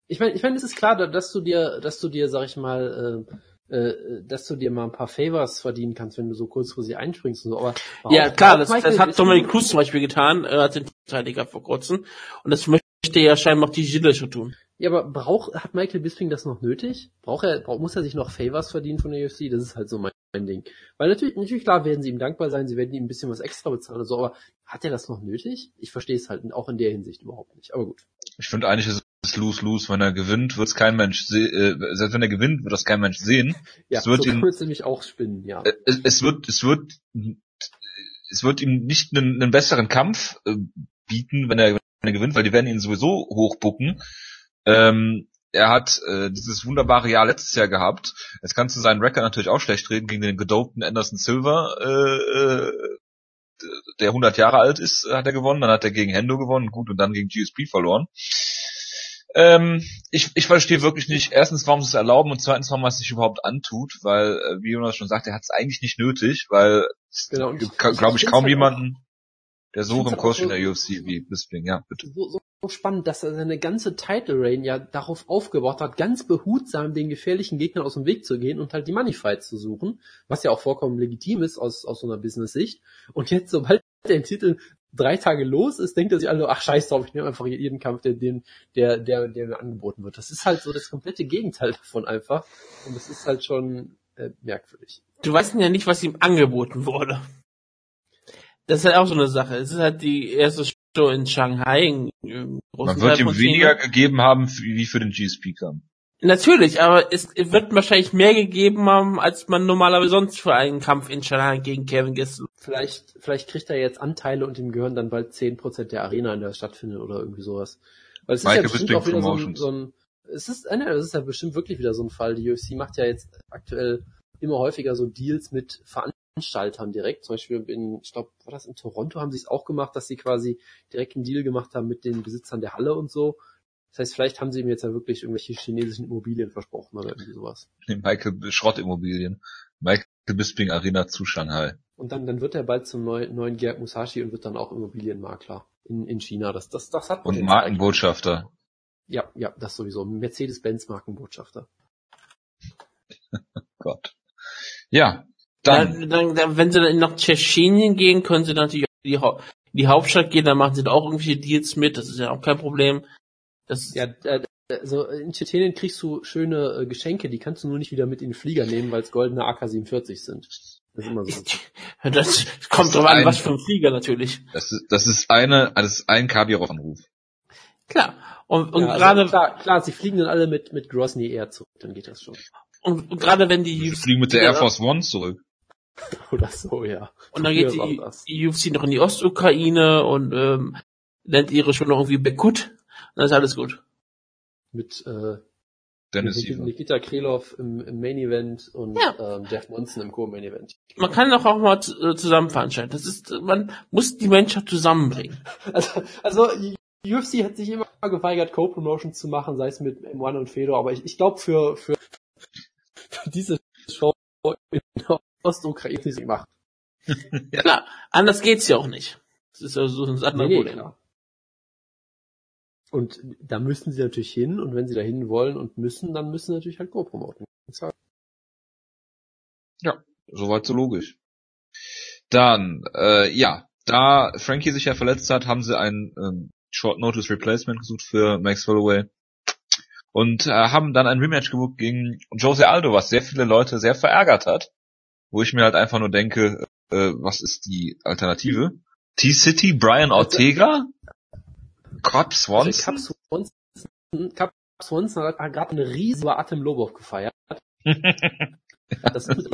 Ich meine, ich meine, es ist klar, da- dass du dir, dass du dir, sag ich mal, äh, äh, dass du dir mal ein paar Favors verdienen kannst, wenn du so kurzfristig einspringst und so. Aber Ja, klar, das, das hat Dominic Cruz zum Beispiel getan, er hat den Verteidiger vor kurzem. Und das möchte ja scheinbar auch die Gilles schon tun. Ja, aber braucht, hat Michael Bisping das noch nötig? Braucht er, braucht, muss er sich noch Favors verdienen von der UFC? Das ist halt so mein, mein Ding. Weil natürlich, natürlich klar werden sie ihm dankbar sein, sie werden ihm ein bisschen was extra bezahlen oder so, aber hat er das noch nötig? Ich verstehe es halt auch in der Hinsicht überhaupt nicht. Aber gut. ich finde eigentlich ist es lose-lose. Wenn er gewinnt, wird es kein Mensch sehen, äh, selbst wenn er gewinnt, wird das kein Mensch sehen. Ja, Es wird so ihn- kann man es nämlich auch spinnen, ja. Äh, es, es wird, es wird, es wird ihm nicht einen, einen besseren Kampf äh, bieten, wenn er, er gewinnt, weil die werden ihn sowieso hochbucken. Ähm, er hat äh, dieses wunderbare Jahr letztes Jahr gehabt. Jetzt kannst du seinen Rekord natürlich auch schlecht reden gegen den gedopten Anderson Silver, äh, äh, der 100 Jahre alt ist, hat er gewonnen. Dann hat er gegen Hendo gewonnen, gut, und dann gegen GSP verloren. Ähm, ich, ich verstehe wirklich nicht, erstens, warum sie es erlauben und zweitens, warum man es sich überhaupt antut, weil, äh, wie Jonas schon sagt, er hat es eigentlich nicht nötig, weil es Genau, glaube ich kaum halt jemanden, der ich so find's im Kurs auch in der so- UFC wie Bisping. Ja, bitte. so, so, so spannend, dass er seine ganze Title Reign ja darauf aufgebaut hat, ganz behutsam den gefährlichen Gegnern aus dem Weg zu gehen und halt die Money Fights zu suchen, was ja auch vollkommen legitim ist aus, aus so einer Business-Sicht. Und jetzt, sobald der Titel drei Tage los ist, denkt er sich alle, ach scheiß drauf, ich nehme einfach jeden Kampf, der, den, der, der, der mir angeboten wird. Das ist halt so das komplette Gegenteil davon einfach. Und das ist halt schon äh, merkwürdig. Du weißt ja nicht, was ihm angeboten wurde. Das ist halt auch so eine Sache. Es ist halt die erste Show in Shanghai, großen Man wird ihm weniger gegeben haben wie für den GSP-Kampf. Natürlich, aber es wird wahrscheinlich mehr gegeben haben, als man normalerweise sonst für einen Kampf in Shanghai gegen Kevin Gastelum. Vielleicht, vielleicht kriegt er jetzt Anteile und ihm gehören dann bald 10% der Arena, in der stattfindet oder irgendwie sowas. Weil es Michael ist ja bestimmt auch wieder so ein, so ein es ist, äh, ne, das ist ja bestimmt wirklich wieder so ein Fall. Die UFC macht ja jetzt aktuell immer häufiger so Deals mit Veranstaltern direkt. Zum Beispiel in, ich glaube, war das in Toronto, haben sie es auch gemacht, dass sie quasi direkt einen Deal gemacht haben mit den Besitzern der Halle und so. Das heißt, vielleicht haben sie ihm jetzt ja wirklich irgendwelche chinesischen Immobilien versprochen oder irgendwie sowas. Nee, Michael Schrottimmobilien. Michael Bisping Arena zu Shanghai. Und dann, dann wird er bald zum neuen, neuen Gerd Musashi und wird dann auch Immobilienmakler in, in China. Das, das, das hat Und. Markenbotschafter. Ja, ja, das sowieso. Mercedes-Benz Markenbotschafter. Gott. Ja, dann. Dann, dann, dann, wenn sie dann nach Tschetschenien gehen, können sie natürlich auch in die, in die Hauptstadt gehen, dann machen sie da auch irgendwelche Deals mit, das ist ja auch kein Problem. Das Ja, also in Tschetschenien kriegst du schöne äh, Geschenke, die kannst du nur nicht wieder mit in den Flieger nehmen, weil es goldene AK-47 sind. Das ist immer so. das kommt ist drauf an, ein- was für ein Flieger natürlich. Das ist, das ist eine, das ist ein Kabirov-Anruf. Klar. Und, und ja, also gerade klar, klar, sie fliegen dann alle mit mit Grosny Air zurück, dann geht das schon. und, und gerade wenn die UFC fliegen mit der Air Force One zurück. Oder so, ja. und dann geht die, das. die UFC noch in die Ostukraine und ähm, nennt ihre schon noch irgendwie Bekut, dann ist alles gut. Mit äh, Dennis Nikita, Iver. Nikita Krylov im, im Main Event und Ja. ähm, Jeff Monson im Co-Main Event. Man kann doch auch mal äh, zusammen veranstalten. Das ist, man muss die Menschheit zusammenbringen. Also, also UFC hat sich immer geweigert, Co-Promotion zu machen, sei es mit M1 und Fedor, aber ich, ich glaube für, für, für diese Show in Ostukraine gemacht. ja. Klar, anders geht's ja auch nicht. Das ist ja so ein anderes Nee, nee, Problem. klar. Und da müssen sie natürlich hin und wenn sie da hin wollen und müssen, dann müssen sie natürlich halt Co-Promoten. Soweit so logisch. Dann, äh, ja, da Frankie sich ja verletzt hat, haben sie ein ähm, Short Notice Replacement gesucht für Max Holloway und äh, haben dann ein Rematch gebucht gegen Jose Aldo, was sehr viele Leute sehr verärgert hat, wo ich mir halt einfach nur denke, äh, was ist die Alternative? T-City, Brian Ortega, Also Cap Swanson, Cap Swanson hat gerade eine riesige Atem Lobov gefeiert. Das ist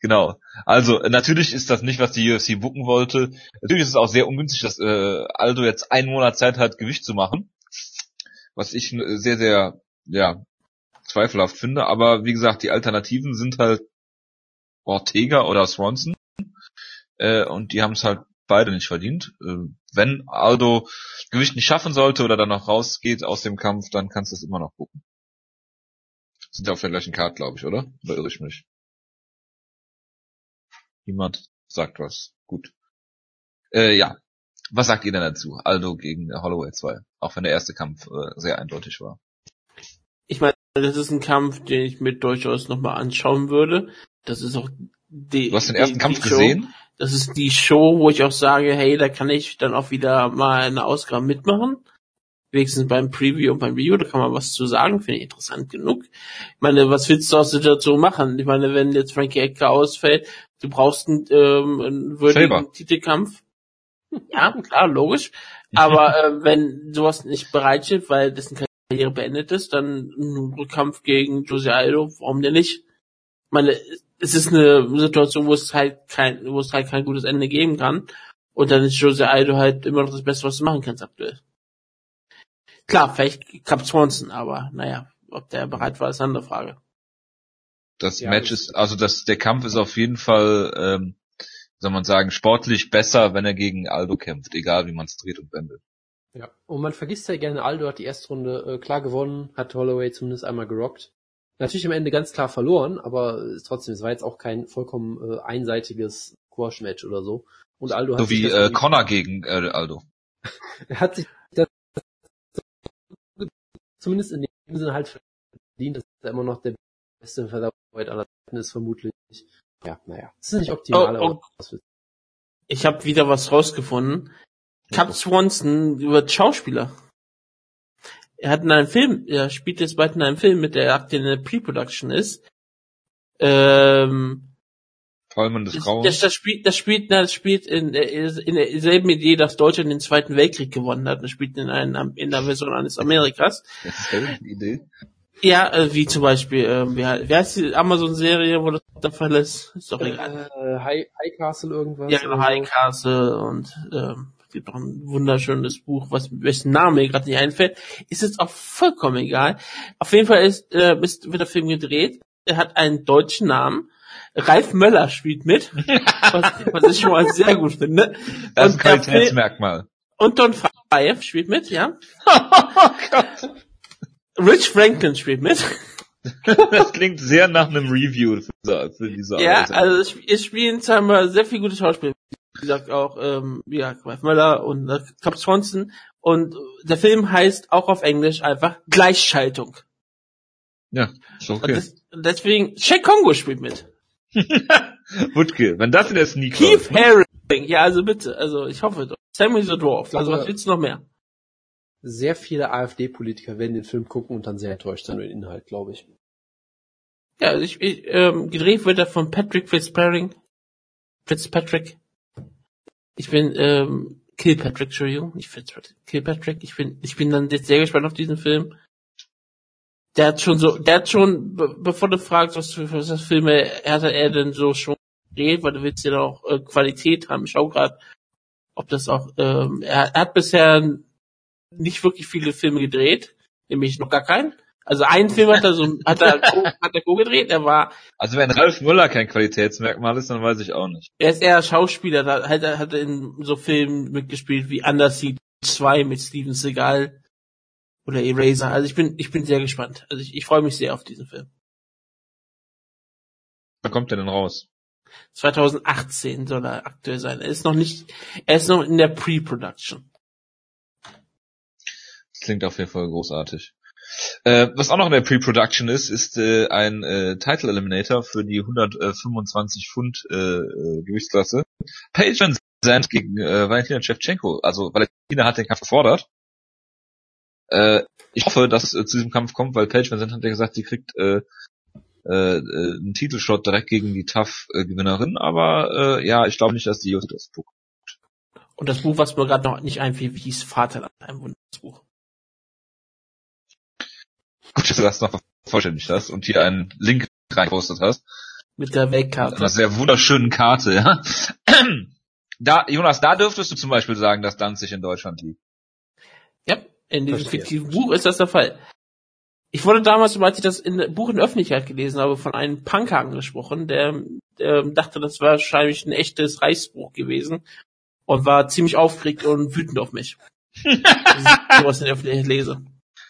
Genau. Also natürlich ist das nicht, was die UFC bucken wollte. Natürlich ist es auch sehr ungünstig, dass äh, Aldo jetzt einen Monat Zeit hat, Gewicht zu machen. Was ich äh, sehr, sehr, ja, zweifelhaft finde. Aber wie gesagt, die Alternativen sind halt Ortega oder Swanson. Äh, und die haben es halt beide nicht verdient. Äh, wenn Aldo Gewicht nicht schaffen sollte oder dann noch rausgeht aus dem Kampf, dann kannst du es immer noch gucken. Sind ja auf der gleichen Karte, glaube ich, oder? Oder irre ich mich? Niemand sagt was. Gut. Äh, ja. Was sagt ihr denn dazu? Aldo gegen Holloway 2. Auch wenn der erste Kampf äh, sehr eindeutig war. Ich meine, das ist ein Kampf, den ich mir durchaus nochmal anschauen würde. Das ist auch die, Du hast den die- ersten die Kampf Show. gesehen? Das ist die Show, wo ich auch sage, hey, da kann ich dann auch wieder mal eine Ausgabe mitmachen. Wenigstens beim Preview und beim Video, da kann man was zu sagen, finde ich interessant genug. Ich meine, was willst du aus der Situation machen? Ich meine, wenn jetzt Frankie Edgar ausfällt, du brauchst einen, ähm, einen würdigen Faber. Titelkampf. Ja, klar, logisch. Aber äh, wenn sowas nicht bereitsteht, weil dessen Karriere beendet ist, dann ein Rückkampf gegen Jose Aldo, warum denn nicht? Ich meine, es ist eine Situation, wo es halt kein, wo es halt kein gutes Ende geben kann. Und dann ist Jose Aldo halt immer noch das Beste, was du machen kannst aktuell. Klar, vielleicht Cap Swanson, aber naja, ob der bereit war, ist eine andere Frage. Das Ja, Match ist, also das, der Kampf ist auf jeden Fall, ähm, soll man sagen, sportlich besser, wenn er gegen Aldo kämpft, egal wie man es dreht und wendet. Ja, und man vergisst ja gerne, Aldo hat die erste Runde äh, klar gewonnen, hat Holloway zumindest einmal gerockt. Natürlich am Ende ganz klar verloren, aber trotzdem, es war jetzt auch kein vollkommen äh, einseitiges Squash-Match oder so. Und Aldo hat So wie äh, Connor gegen äh, Aldo. er hat sich das zumindest in dem Sinne halt verdient, dass er immer noch der beste Featherweight aller Zeiten ist, vermutlich. Ja, naja. Das ist nicht optimal, Oh, oh. aber was Ich habe wieder was rausgefunden. Cap Swanson wird Schauspieler. Er hat in einem Film, er spielt jetzt bald in einem Film mit, der aktuell in der Pre-Production ist. Ähm, Palmen des das, Grauens. das, das spielt, das spielt, na, das spielt in, der- in derselben Idee, dass Deutschland den Zweiten Weltkrieg gewonnen hat. Das spielt in, einem, in der Version eines Amerikas. Idee. Ja, äh, wie zum Beispiel, ähm, wie, he- wie heißt die Amazon-Serie, wo das der Fall ist? Ist doch egal. Äh, High, High Castle irgendwas? Ja, genau? High Castle und ähm, gibt noch ein wunderschönes Buch, was wessen Name mir gerade nicht einfällt, ist jetzt auch vollkommen egal. Auf jeden Fall ist, äh, ist wird der Film gedreht. Er hat einen deutschen Namen. Ralf Möller spielt mit, was, was ich schon mal sehr gut finde. Das ist ein Qualitätsmerkmal. Und Don Fayev spielt mit, ja. oh Gott. Rich Franklin spielt mit. Das klingt sehr nach einem Review für diese, für diese Ja, also es, es spielen scheinbar sehr viele gute Schauspieler. Wie gesagt, auch ähm, ja, Ralf Möller und äh, Cap Swanson. Und der Film heißt auch auf Englisch einfach Gleichschaltung. ja, ist Und okay. das, deswegen, Shaq Kongo spielt mit. Wutke, wenn das in der Sneak Keith ne? Haring, ja, also bitte, also ich hoffe doch. Sammy the Dwarf, also was willst du noch mehr? Sehr viele AfD-Politiker werden den Film gucken und dann sehr enttäuscht sein über den Inhalt, glaube ich. Ja, ich, ich ähm, gedreht wird er von Patrick Fitzpatrick. Fitzpatrick. Ich bin ähm, Kilpatrick, Entschuldigung, nicht Fitzpatrick. Kilpatrick. Ich bin, ich bin dann sehr gespannt auf diesen Film. Der hat schon so, der hat schon, be bevor du fragst, was für, was Filme, hat er denn so schon gedreht, weil du willst ja auch äh, Qualität haben. Ich schau grad, ob das auch, ähm, er, er hat bisher nicht wirklich viele Filme gedreht, nämlich noch gar keinen. Also einen Film hat er so, hat er, hat er co-gedreht, er war, Also wenn Ralf Müller kein Qualitätsmerkmal ist, dann weiß ich auch nicht. er ist eher Schauspieler, da hat er, hat er in so Filmen mitgespielt wie Undersea 2 mit Steven Seagal oder Eraser. Also ich bin, ich bin sehr gespannt. Also ich, ich freue mich sehr auf diesen Film. Wann kommt der denn raus? 2018 soll er aktuell sein. Er ist noch nicht, er ist noch in der Pre-Production. Das klingt auf jeden Fall großartig. Äh, was auch noch in der Pre-Production ist, ist äh, ein äh, Title Eliminator für die 125 Pfund äh, äh, Gewichtsklasse. Paige Van Zandt gegen äh, Valentina Shevchenko. Also Valentina hat den Kampf gefordert. Äh, ich hoffe, dass es äh, zu diesem Kampf kommt, weil Paige Van Zandt hat ja gesagt, sie kriegt äh, äh, äh, einen Titelshot direkt gegen die Tough-Gewinnerin. Aber äh, ja, ich glaube nicht, dass die UFC das tut. Und das Buch, was mir gerade noch nicht einfiel, hieß Vaterland, ein Wundersbuch. Gut, dass du das noch vollständig hast und hier einen Link reingepostet hast. Mit der Mit Weltkarte. einer sehr wunderschönen Karte, ja. Da, Jonas, da dürftest du zum Beispiel sagen, dass Danzig in Deutschland liegt. Ja, in diesem Verstehe. fiktiven Buch ist das der Fall. Ich wurde damals, als ich das in, Buch in der Öffentlichkeit gelesen habe, von einem Punker angesprochen, der, der dachte, das war wahrscheinlich ein echtes Reichsbuch gewesen und war ziemlich aufgeregt und wütend auf mich. dass ich sowas in der Öffentlichkeit lese.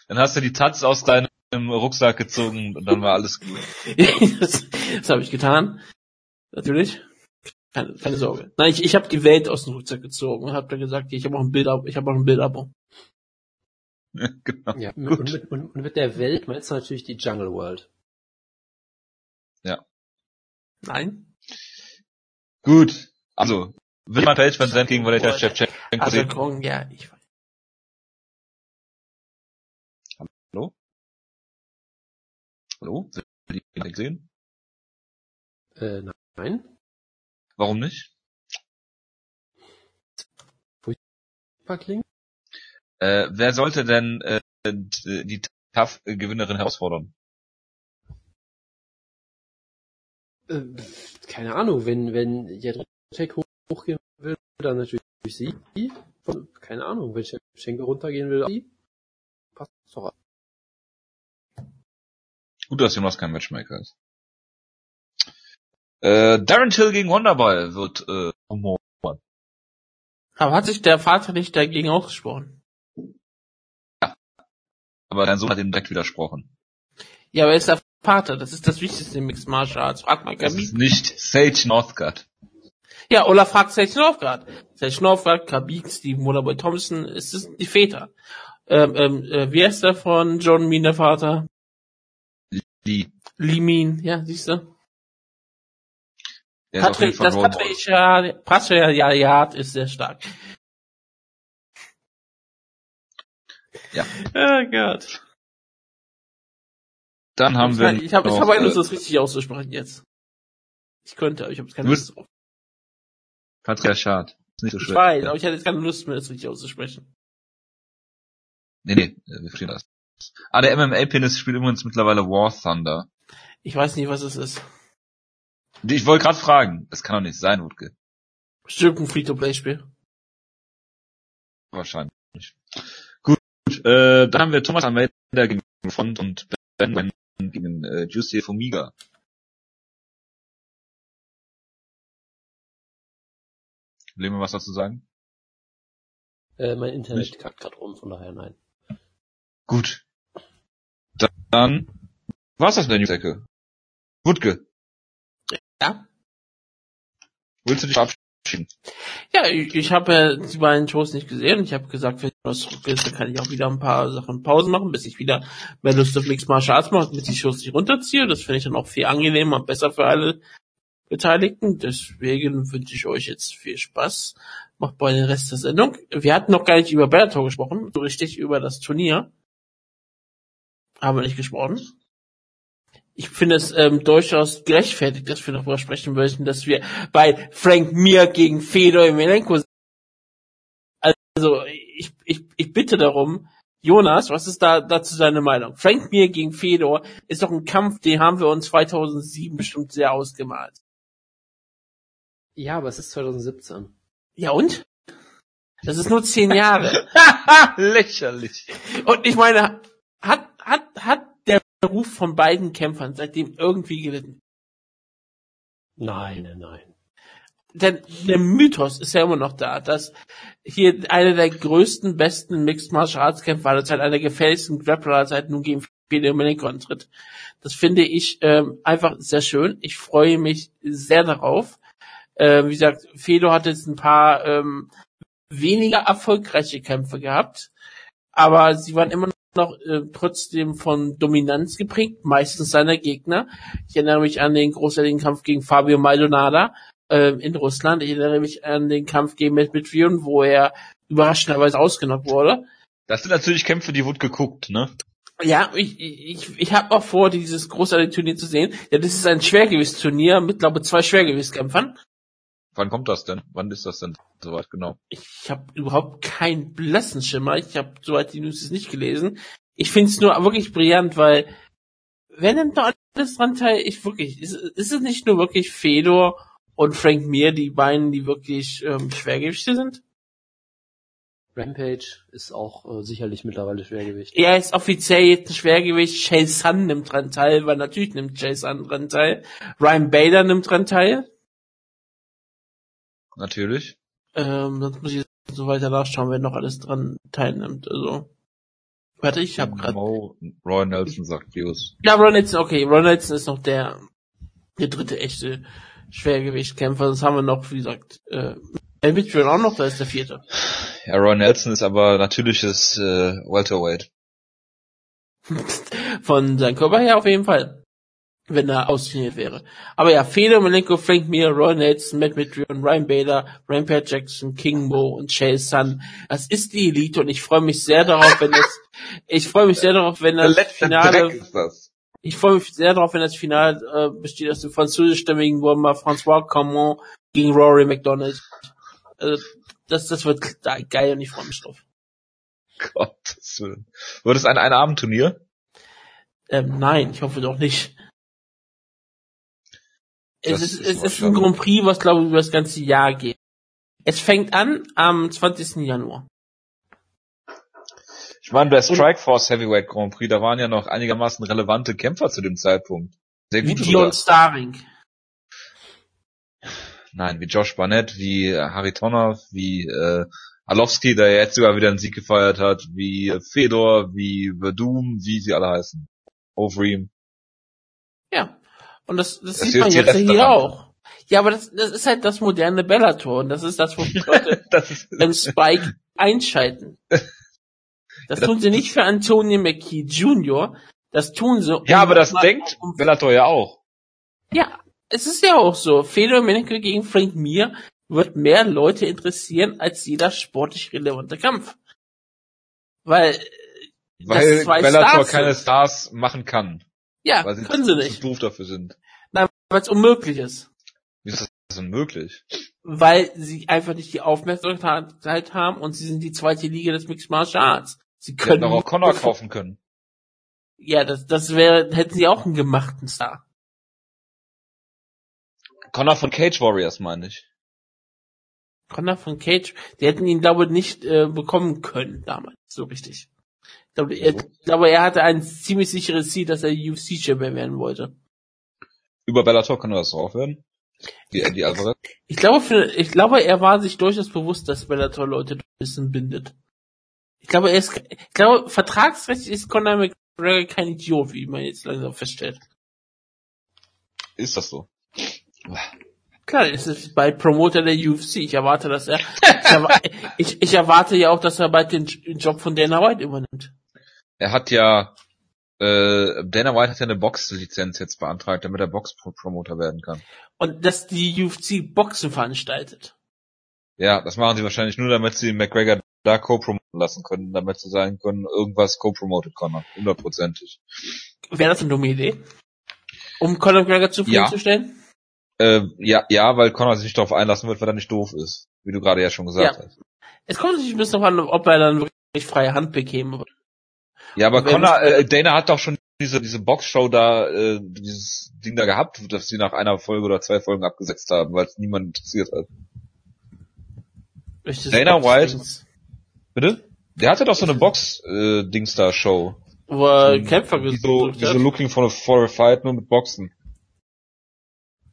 Dann hast du die Taz aus deinem Rucksack gezogen und dann war alles gut. das das habe ich getan. Natürlich. Keine, keine Sorge. Nein, ich, ich habe die Welt aus dem Rucksack gezogen und habe dann gesagt, ich habe auch ein Bild, ich habe auch ein Bildabo. genau. Ja, und Gut. mit, und, und mit der Welt meinst du natürlich die Jungle World. Nein? Gut. Also, will man Page Van Zandt gegen Valentina Shevchenko Also sehen? Kong, ja, ich weiß. Hallo? Hallo? Will die jemand sehen? Äh, nein. Warum nicht? Super klingt. Äh, wer sollte denn äh, die Tough-Gewinnerin herausfordern? Äh, keine Ahnung, wenn, wenn hoch- hochgehen will, dann natürlich sie. Keine Ahnung, wenn Schenke runtergehen will, sie. Passt doch. Gut, dass Jonas kein Matchmaker ist. Äh, Darren Till gegen Wonderboy wird äh, Humor. Aber hat sich der Vater nicht dagegen ausgesprochen? Aber dein Sohn hat ihm direkt widersprochen. Ja, aber er ist der Vater, das ist das Wichtigste im Mixed Martial Arts. Frag mal Das Khabib. ist nicht Sage Northcutt. Ja, oder fragt Sage Northgard. Sage Northgard, Khabib, Steven Wonderboy Thompson, es sind die Väter. Ähm, ähm, äh, wie heißt der von John Mean, der Vater? Lee Mean, ja, siehst du? Der ist auf jeden Patri Fall das. Patriarchat Patriarchat ist sehr stark. Ja. Oh Gott. Dann haben ich wir ich habe ich hab keine äh, Lust, das richtig auszusprechen jetzt. Ich könnte, aber ich habe keine Lust drauf. Patriarchat. Ist nicht so Ich schwer. weiß, aber ich hatte jetzt keine Lust mehr, das richtig auszusprechen. Nee, nee, äh, wir verstehen das. Ah, der MMA-Penis spielt übrigens mittlerweile War Thunder. Ich weiß nicht, was es ist. Ich wollte gerade fragen. Das kann doch nicht sein, Wutke. Bestimmt ein Free-to-Play-Spiel. Wahrscheinlich. Gut, äh, dann haben wir Thomas Almeida gegen Front und Ben Ben gegen äh, Juicy Fumiga. Will jemand was dazu sagen? Äh, mein Internet kackt gerade rum, von daher nein. Gut. Dann war's das mit der News-Ecke. Wutke, Ja? willst du dich verabschieden? Ja, ich, ich habe ja die beiden Shows nicht gesehen. Ich habe gesagt, wenn ich was zurück ist, dann kann ich auch wieder ein paar Sachen Pause machen, bis ich wieder mehr Lust auf Mixed Martial Arts mache, ich die Shows nicht runterziehe. Das finde ich dann auch viel angenehmer und besser für alle Beteiligten. Deswegen wünsche ich euch jetzt viel Spaß. Macht bei den Rest der Sendung. Wir hatten noch gar nicht über Bellator gesprochen, so richtig über das Turnier. Haben wir nicht gesprochen. Ich finde es ähm, durchaus gerechtfertigt, dass wir darüber sprechen möchten, dass wir bei Frank Mir gegen Fedor Emelianenko sind. Also ich, ich, ich bitte darum, Jonas, was ist da dazu deine Meinung? Frank Mir gegen Fedor ist doch ein Kampf, den haben wir uns 2007 bestimmt sehr ausgemalt. Ja, aber es ist 2017. Ja und? Das ist nur zehn Jahre. Lächerlich. Und ich meine, hat, hat, hat Ruf von beiden Kämpfern seitdem irgendwie gelitten? Nein, nein. Denn der Mythos ist ja immer noch da, dass hier einer der größten, besten Mixed Martial Arts Kämpfer aller Zeit, einer der gefährlichsten Grappler aller Zeit nun gegen Fede Emelianenko antritt. Das finde ich ähm, einfach sehr schön. Ich freue mich sehr darauf. Äh, wie gesagt, Fedor hat jetzt ein paar ähm, weniger erfolgreiche Kämpfe gehabt, aber sie waren immer noch äh, trotzdem von Dominanz geprägt, meistens seiner Gegner. Ich erinnere mich an den großartigen Kampf gegen Fabio Maldonada äh, in Russland. Ich erinnere mich an den Kampf gegen Matt Mitrion, wo er überraschenderweise ausgenockt wurde. Das sind natürlich Kämpfe, die wurde geguckt, ne? Ja, ich, ich, ich habe auch vor, dieses großartige Turnier zu sehen. Ja, das ist ein Schwergewichtsturnier mit, glaube zwei Schwergewichtskämpfern. Wann kommt das denn? Wann ist das denn soweit genau? Ich habe überhaupt keinen blassen Schimmer. Ich habe soweit die News nicht gelesen. Ich finde es nur wirklich brillant, weil wer nimmt da alles dran teil? Ich wirklich, ist, ist es nicht nur wirklich Fedor und Frank Mir, die beiden, die wirklich ähm, Schwergewichte sind? Rampage ist auch äh, sicherlich mittlerweile Schwergewicht. Er ist offiziell jetzt ein Schwergewicht. Shay Sun nimmt dran teil, weil natürlich nimmt Shay Sun dran teil. Ryan Bader nimmt dran teil. Natürlich. Ähm, sonst muss ich so weiter nachschauen, wer noch alles dran teilnimmt. Also, warte, ich habe gerade. Mo, Roy Nelson sagt News. Ja, Ron Nelson, okay, Ron Nelson ist noch der der dritte echte Schwergewichtkämpfer. Das haben wir noch, wie gesagt, äh, Elvitron auch noch, da ist der vierte. Ja, Roy Nelson ist aber natürliches äh, Welterweight. Von seinem Körper her auf jeden Fall. Wenn er austrainiert wäre. Aber ja, Fedor, Malenko, Frank Mir, Roy Nelson, Matt Mitrion, Ryan Bader, Rampage Jackson, King Mo und Chase Sun. Das ist die Elite und ich freue mich sehr darauf, wenn das, ich freue mich sehr darauf, wenn das Finale, ich freue mich sehr darauf, wenn das Finale äh, besteht aus dem französischstämmigen Wurmer François Camon gegen Rory McDonald. Also, das, das wird geil und ich freue mich drauf. Gottes Willen. Wird es ein Ein-Abend-Turnier? Ähm, nein, ich hoffe doch nicht. Es ist, ist, es ist ein Grand Prix, was glaube ich über das ganze Jahr geht. Es fängt an am 20. Januar. Ich meine, der Strikeforce Heavyweight Grand Prix, da waren ja noch einigermaßen relevante Kämpfer zu dem Zeitpunkt. Sehr. Wie Dion Starring. Nein, wie Josh Barnett, wie Harry Tonner, wie äh, Alowski, der jetzt sogar wieder einen Sieg gefeiert hat, wie Fedor, wie Verdum, wie sie alle heißen. Overeem. Ja. Und das, das, das sieht man jetzt hier auch. Ja, aber das, das ist halt das moderne Bellator und das ist das, wo Leute beim Spike einschalten. Das tun sie nicht für Antonio McKee Jr., das tun sie. Um ja, aber das denkt um Bellator ja auch. Ja, es ist ja auch so. Fedor Menke gegen Frank Mir wird mehr Leute interessieren als jeder sportlich relevante Kampf. Weil, weil Bellator Stars keine Stars machen kann. Ja, weil sie können sie nicht. Zu doof dafür sind. Weil es unmöglich ist. Wie ist das unmöglich? Weil sie einfach nicht die Aufmerksamkeit haben und sie sind die zweite Liga des Mixed Martial Arts. Sie können auch Connor kaufen können. Ja, das, das wäre, hätten sie auch einen gemachten Star. Connor von Cage Warriors meine ich. Connor von Cage, die hätten ihn glaube ich nicht äh, bekommen können damals, so richtig. Ich glaube, er, ich glaube, er hatte ein ziemlich sicheres Ziel, dass er UFC-Champion werden wollte. Über Bellator kann er das drauf werden? Wie Eddie Alvarez? Ich glaube, für, ich glaube, er war sich durchaus bewusst, dass Bellator Leute ein bisschen bindet. Ich glaube, er ist, ich glaube, vertragsrechtlich ist Conor McGregor kein Idiot, wie man jetzt langsam feststellt. Ist das so? Klar, es ist bald Promoter der UFC. Ich erwarte, dass er, ich, ich, ich erwarte ja auch, dass er bald den Job von Dana White übernimmt. Er hat ja, äh, Dana White hat ja eine Boxlizenz jetzt beantragt, damit er Box-Promoter werden kann. Und dass die UFC Boxen veranstaltet. Ja, das machen sie wahrscheinlich nur, damit sie McGregor da co-promoten lassen können, damit sie sagen können, irgendwas co-promoted Conor, hundertprozentig. Wäre das eine dumme Idee? Um Conor McGregor zufriedenzustellen? Ja. Äh, ja, ja, weil Conor sich nicht darauf einlassen wird, weil er nicht doof ist, wie du gerade ja schon gesagt ja. hast. Es kommt natürlich ein bisschen darauf an, ob er dann wirklich freie Hand bekäme. wird. Ja, aber Conor, äh, Dana hat doch schon diese, diese Boxshow da, äh, dieses Ding da gehabt, dass sie nach einer Folge oder zwei Folgen abgesetzt haben, weil es niemand interessiert hat. Dana White. Bitte? Der hatte doch so eine Box-Dings-da-Show. Wo er So- Kämpfer so, so. Looking for a, for a Fight, nur mit Boxen.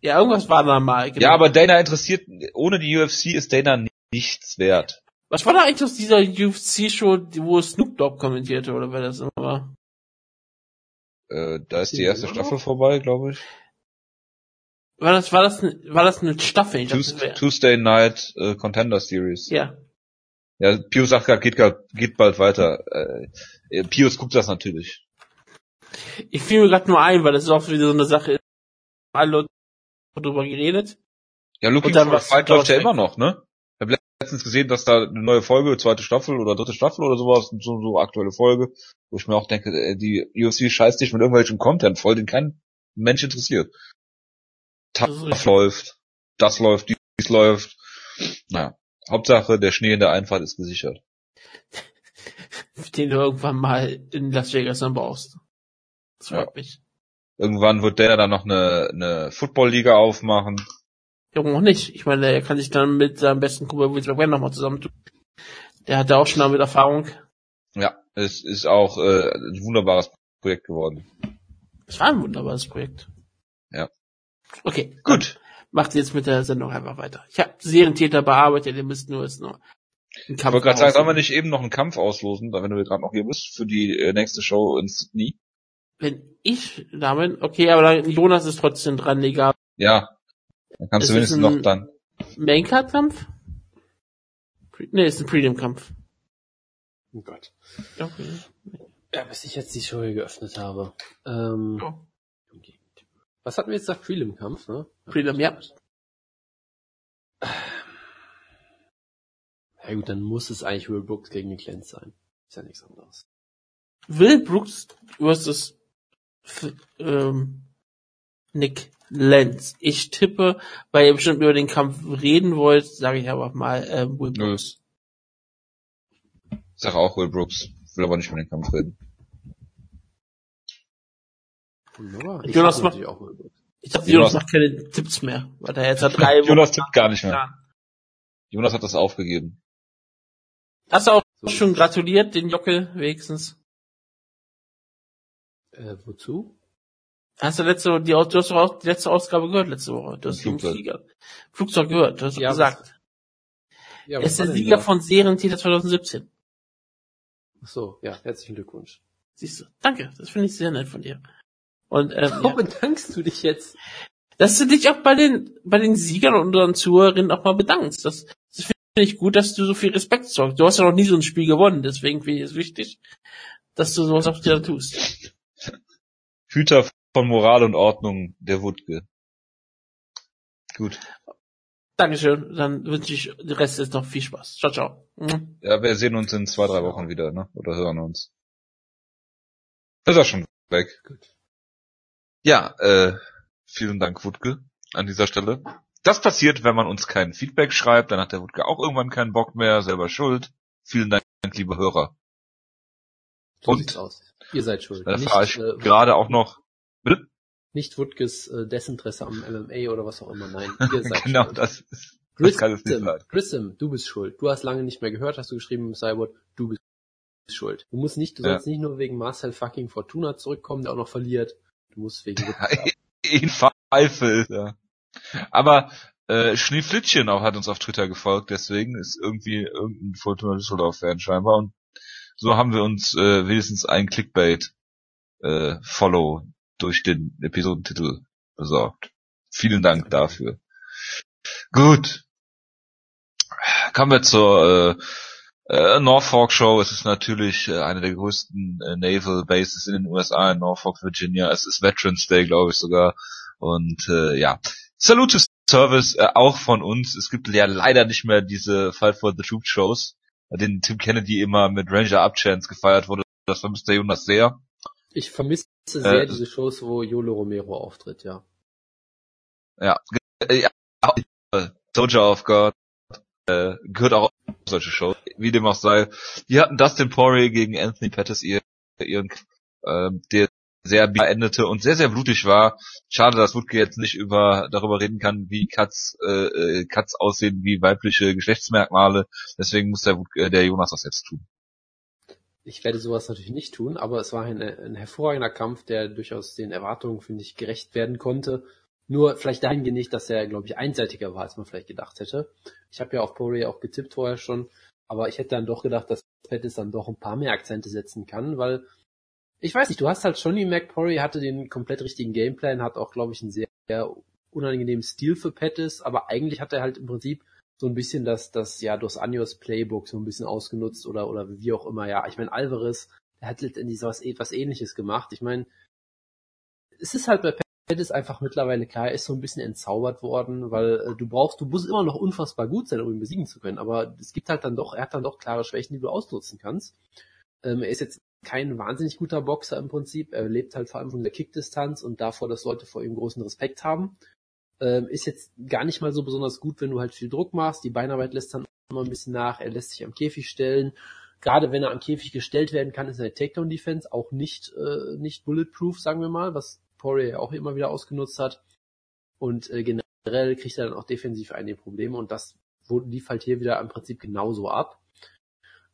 Ja, irgendwas war da mal. genau. Ja, aber Dana interessiert, ohne die UFC ist Dana nichts wert. Was war da eigentlich aus dieser UFC-Show, wo Snoop Dogg kommentierte, oder wer das immer war? Äh, da ist die erste? Staffel vorbei, glaube ich. War das, war das, war das eine Staffel? Ich dachte, das Tuesday, Tuesday Night äh, Contender Series. ja. Ja, Pius sagt gerade, geht, grad- geht bald weiter. Äh, Pius guckt das natürlich. Ich fiel mir gerade nur ein, weil das ist auch wieder so eine Sache. Alle Leute haben drüber geredet. Ja, Looking dann for a Fight läuft ja immer noch, ne? Ich habe letztens gesehen, dass da eine neue Folge, zweite Staffel oder dritte Staffel oder sowas, so, so aktuelle Folge, wo ich mir auch denke, äh, die UFC scheißt dich mit irgendwelchem Content voll, den kein Mensch interessiert. Das Das läuft, das läuft, dies läuft. Naja, Hauptsache, der Schnee in der Einfahrt ist gesichert. Den du irgendwann mal in Las Vegas dann brauchst. Das freut mich. Irgendwann wird der dann noch eine, eine Football-Liga aufmachen. Junge noch nicht. Ich meine, er kann sich dann mit seinem besten Kumpel Vince McMahon nochmal zusammentun. Der hat da auch schon damit Erfahrung. Ja, es ist auch äh, ein wunderbares Projekt geworden. Das war ein wunderbares Projekt. Ja. Okay. Gut. Macht jetzt mit der Sendung einfach weiter. Ich habe Serientäter bearbeitet, ihr müsst nur jetzt noch einen Ich Kampf wollte gerade sagen, sollen wir nicht eben noch einen Kampf auslosen, wenn du gerade noch hier bist, für die äh, nächste Show in Sydney? Wenn ich damit, okay, aber dann, Jonas ist trotzdem dran, egal. Ja. Dann kannst Es du ist wenigstens ein- noch dann. Maincard-Kampf? Nee, ist ein Premium-Kampf. Oh Gott. Okay. Ja, bis ich jetzt die Show hier geöffnet habe. Ähm, Ja. Was hatten wir jetzt gesagt? Prelim-Kampf, ne? Prelim, ja. Ja gut, dann muss es eigentlich Will Brooks gegen Lenz sein. Ist ja nichts anderes. Will Brooks versus ähm, Nick Lenz. Ich tippe, weil ihr bestimmt über den Kampf reden wollt, sage ich aber mal ähm, Will. Brooks. Ich sag auch Will Brooks. Will aber nicht über den Kampf reden. Wunderbar. Ich Jonas macht- auch Will Brooks. Ich dachte, Jonas Jonas- macht keine Tipps mehr, weil er jetzt hat drei Jonas tippt gar nicht mehr. Wochen. Jonas hat das aufgegeben. Hast du auch So. schon gratuliert, den Jockel wenigstens? Äh, wozu? Hast du letzte, die, du hast doch auch die letzte Ausgabe gehört letzte Woche. Du hast den Flugzeug. Flieger. Flugzeug gehört, du hast Ja, gesagt. Ja, Er ist der Sieger da? von Serientäter 2017. Ach so, ja, herzlichen Glückwunsch. Siehst du. Danke. Das finde ich sehr nett von dir. Und ähm, Warum ja, bedankst du dich jetzt? dass du dich auch bei den bei den Siegern und unseren Zuhörerinnen auch mal bedankst. Das, das finde ich gut, dass du so viel Respekt sorgst. Du hast ja noch nie so ein Spiel gewonnen, deswegen finde ich es wichtig, dass du sowas auch dir tust. Hüter von Moral und Ordnung, der Wutke. Gut. Dankeschön. Dann wünsche ich den Rest jetzt noch viel Spaß. Ciao, ciao. Mhm. Ja, wir sehen uns in zwei, drei Wochen wieder, ne? Oder hören uns. Ist er schon weg. Gut. Ja, äh, vielen Dank, Wutke, an dieser Stelle. Das passiert, wenn man uns kein Feedback schreibt, dann hat der Wutke auch irgendwann keinen Bock mehr, selber schuld. Vielen Dank, liebe Hörer. So Und? sieht's aus. Ihr seid schuld. Da erfahre ich äh, gerade auch noch, bitte? nicht Wutges äh, Desinteresse am MMA oder was auch immer. Nein, ihr seid genau, schuld. das ist, das kann es nicht Grissom, sein. Grissom, du bist schuld. Du hast lange nicht mehr gehört, hast du geschrieben im Cyborg, du bist schuld. Du musst nicht, du Ja. sollst nicht nur wegen Marcel fucking Fortuna zurückkommen, der auch noch verliert. Du musst wegen In Zweifel, ja. Aber äh, Schneeflittchen auch hat uns auf Twitter gefolgt, deswegen ist irgendwie irgendein Fortuna Düsseldorf-Fan scheinbar und so haben wir uns äh, wenigstens ein Clickbait äh, Follow durch den Episodentitel besorgt. Vielen Dank dafür. Gut. Kommen wir zur äh, äh, Norfolk Show. Es ist natürlich äh, eine der größten äh, Naval Bases in den USA in Norfolk, Virginia. Es ist Veterans Day, glaube ich sogar. Und äh, ja, Salute to Service äh, auch von uns. Es gibt ja leider nicht mehr diese Fight for the Troop Shows, bei denen Tim Kennedy immer mit Ranger Up Chance gefeiert wurde. Das vermisst der Jonas sehr. Ich vermisse sehr Äh, diese Shows, wo Yolo Romero auftritt, ja. Ja, äh, ja äh, Soldier of God äh, gehört auch auf solche Shows, wie dem auch sei. Die hatten Dustin Poirier gegen Anthony Pettis ihr, ihren, äh, der sehr beendete und sehr, sehr blutig war. Schade, dass Wutke jetzt nicht über darüber reden kann, wie Cuts, äh, äh, Cuts aussehen, wie weibliche Geschlechtsmerkmale. Deswegen muss der, äh, der Jonas das jetzt tun. Ich werde sowas natürlich nicht tun, aber es war ein, ein hervorragender Kampf, der durchaus den Erwartungen, finde ich, gerecht werden konnte. Nur vielleicht dahingehend nicht, dass er, glaube ich, einseitiger war, als man vielleicht gedacht hätte. Ich habe ja auf Poirier auch getippt vorher schon, aber ich hätte dann doch gedacht, dass Pettis dann doch ein paar mehr Akzente setzen kann, weil ich weiß nicht, du hast halt schon Mac Poirier hatte den komplett richtigen Gameplan, hat auch, glaube ich, einen sehr unangenehmen Stil für Pettis, aber eigentlich hat er halt im Prinzip so ein bisschen das, das ja Dos Anjos Playbook so ein bisschen ausgenutzt oder oder wie auch immer. Ja, ich meine Alvarez, der hat letztendlich sowas etwas Ähnliches gemacht. Ich meine, es ist halt bei Pettis einfach mittlerweile klar, er ist so ein bisschen entzaubert worden, weil äh, du brauchst, du musst immer noch unfassbar gut sein, um ihn besiegen zu können. Aber es gibt halt dann doch, er hat dann doch klare Schwächen, die du ausnutzen kannst. Ähm, er ist jetzt kein wahnsinnig guter Boxer im Prinzip. Er lebt halt vor allem von der Kickdistanz und davor, dass Leute vor ihm großen Respekt haben. Ähm, ist jetzt gar nicht mal so besonders gut, wenn du halt viel Druck machst. Die Beinarbeit lässt dann immer ein bisschen nach. Er lässt sich am Käfig stellen. Gerade wenn er am Käfig gestellt werden kann, ist seine Takedown-Defense auch nicht, äh, nicht bulletproof, sagen wir mal, was Poirier auch immer wieder ausgenutzt hat. Und äh, generell kriegt er dann auch defensiv einige Probleme und das lief halt hier wieder im Prinzip genauso ab.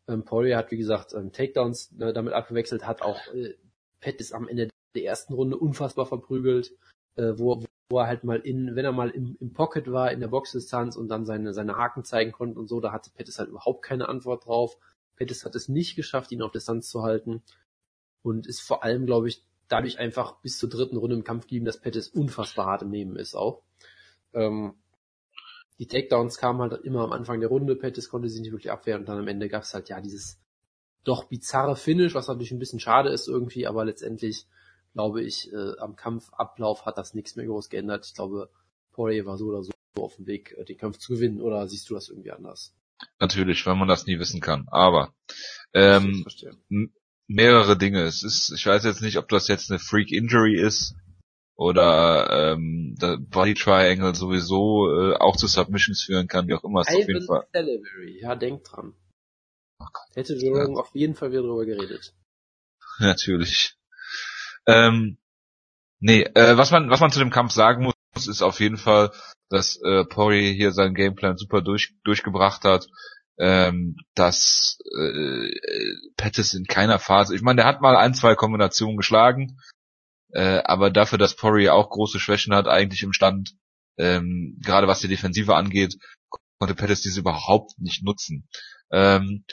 Ähm, Poirier hat, wie gesagt, ähm, Takedowns äh, damit abgewechselt, hat auch äh, Pettis am Ende der ersten Runde unfassbar verprügelt, äh, wo, wo er halt mal in, wenn er mal im, im Pocket war, in der Boxdistanz und dann seine, seine Haken zeigen konnte und so, da hatte Pettis halt überhaupt keine Antwort drauf. Pettis hat es nicht geschafft, ihn auf Distanz zu halten und ist vor allem, glaube ich, dadurch einfach bis zur dritten Runde im Kampf geblieben, dass Pettis unfassbar hart im Nehmen ist auch. Ähm, die Takedowns kamen halt immer am Anfang der Runde, Pettis konnte sie nicht wirklich abwehren und dann am Ende gab es halt ja dieses doch bizarre Finish, was natürlich ein bisschen schade ist irgendwie, aber letztendlich glaube ich, äh, am Kampfablauf hat das nichts mehr groß geändert. Ich glaube, Poirier war so oder so auf dem Weg, äh, den Kampf zu gewinnen, oder siehst du das irgendwie anders? Natürlich, weil man das nie wissen kann. Aber ähm, mehrere Dinge. Es ist, ich weiß jetzt nicht, ob das jetzt eine Freak Injury ist oder ähm, der Body Triangle sowieso äh, auch zu Submissions führen kann, wie auch immer. Ivan auf jeden Fall. Delivery. Ja, denk dran. Oh Hätte Jerome ja. auf jeden Fall wieder drüber geredet. Natürlich. Ähm, nee, äh, was man was man zu dem Kampf sagen muss, ist auf jeden Fall, dass äh, Poirier hier seinen Gameplan super durch, durchgebracht hat. Ähm, dass äh, Pettis in keiner Phase, ich meine, der hat mal ein, zwei Kombinationen geschlagen, äh, aber dafür, dass Poirier auch große Schwächen hat, eigentlich im Stand, ähm, gerade was die Defensive angeht, konnte Pettis diese überhaupt nicht nutzen. Ähm,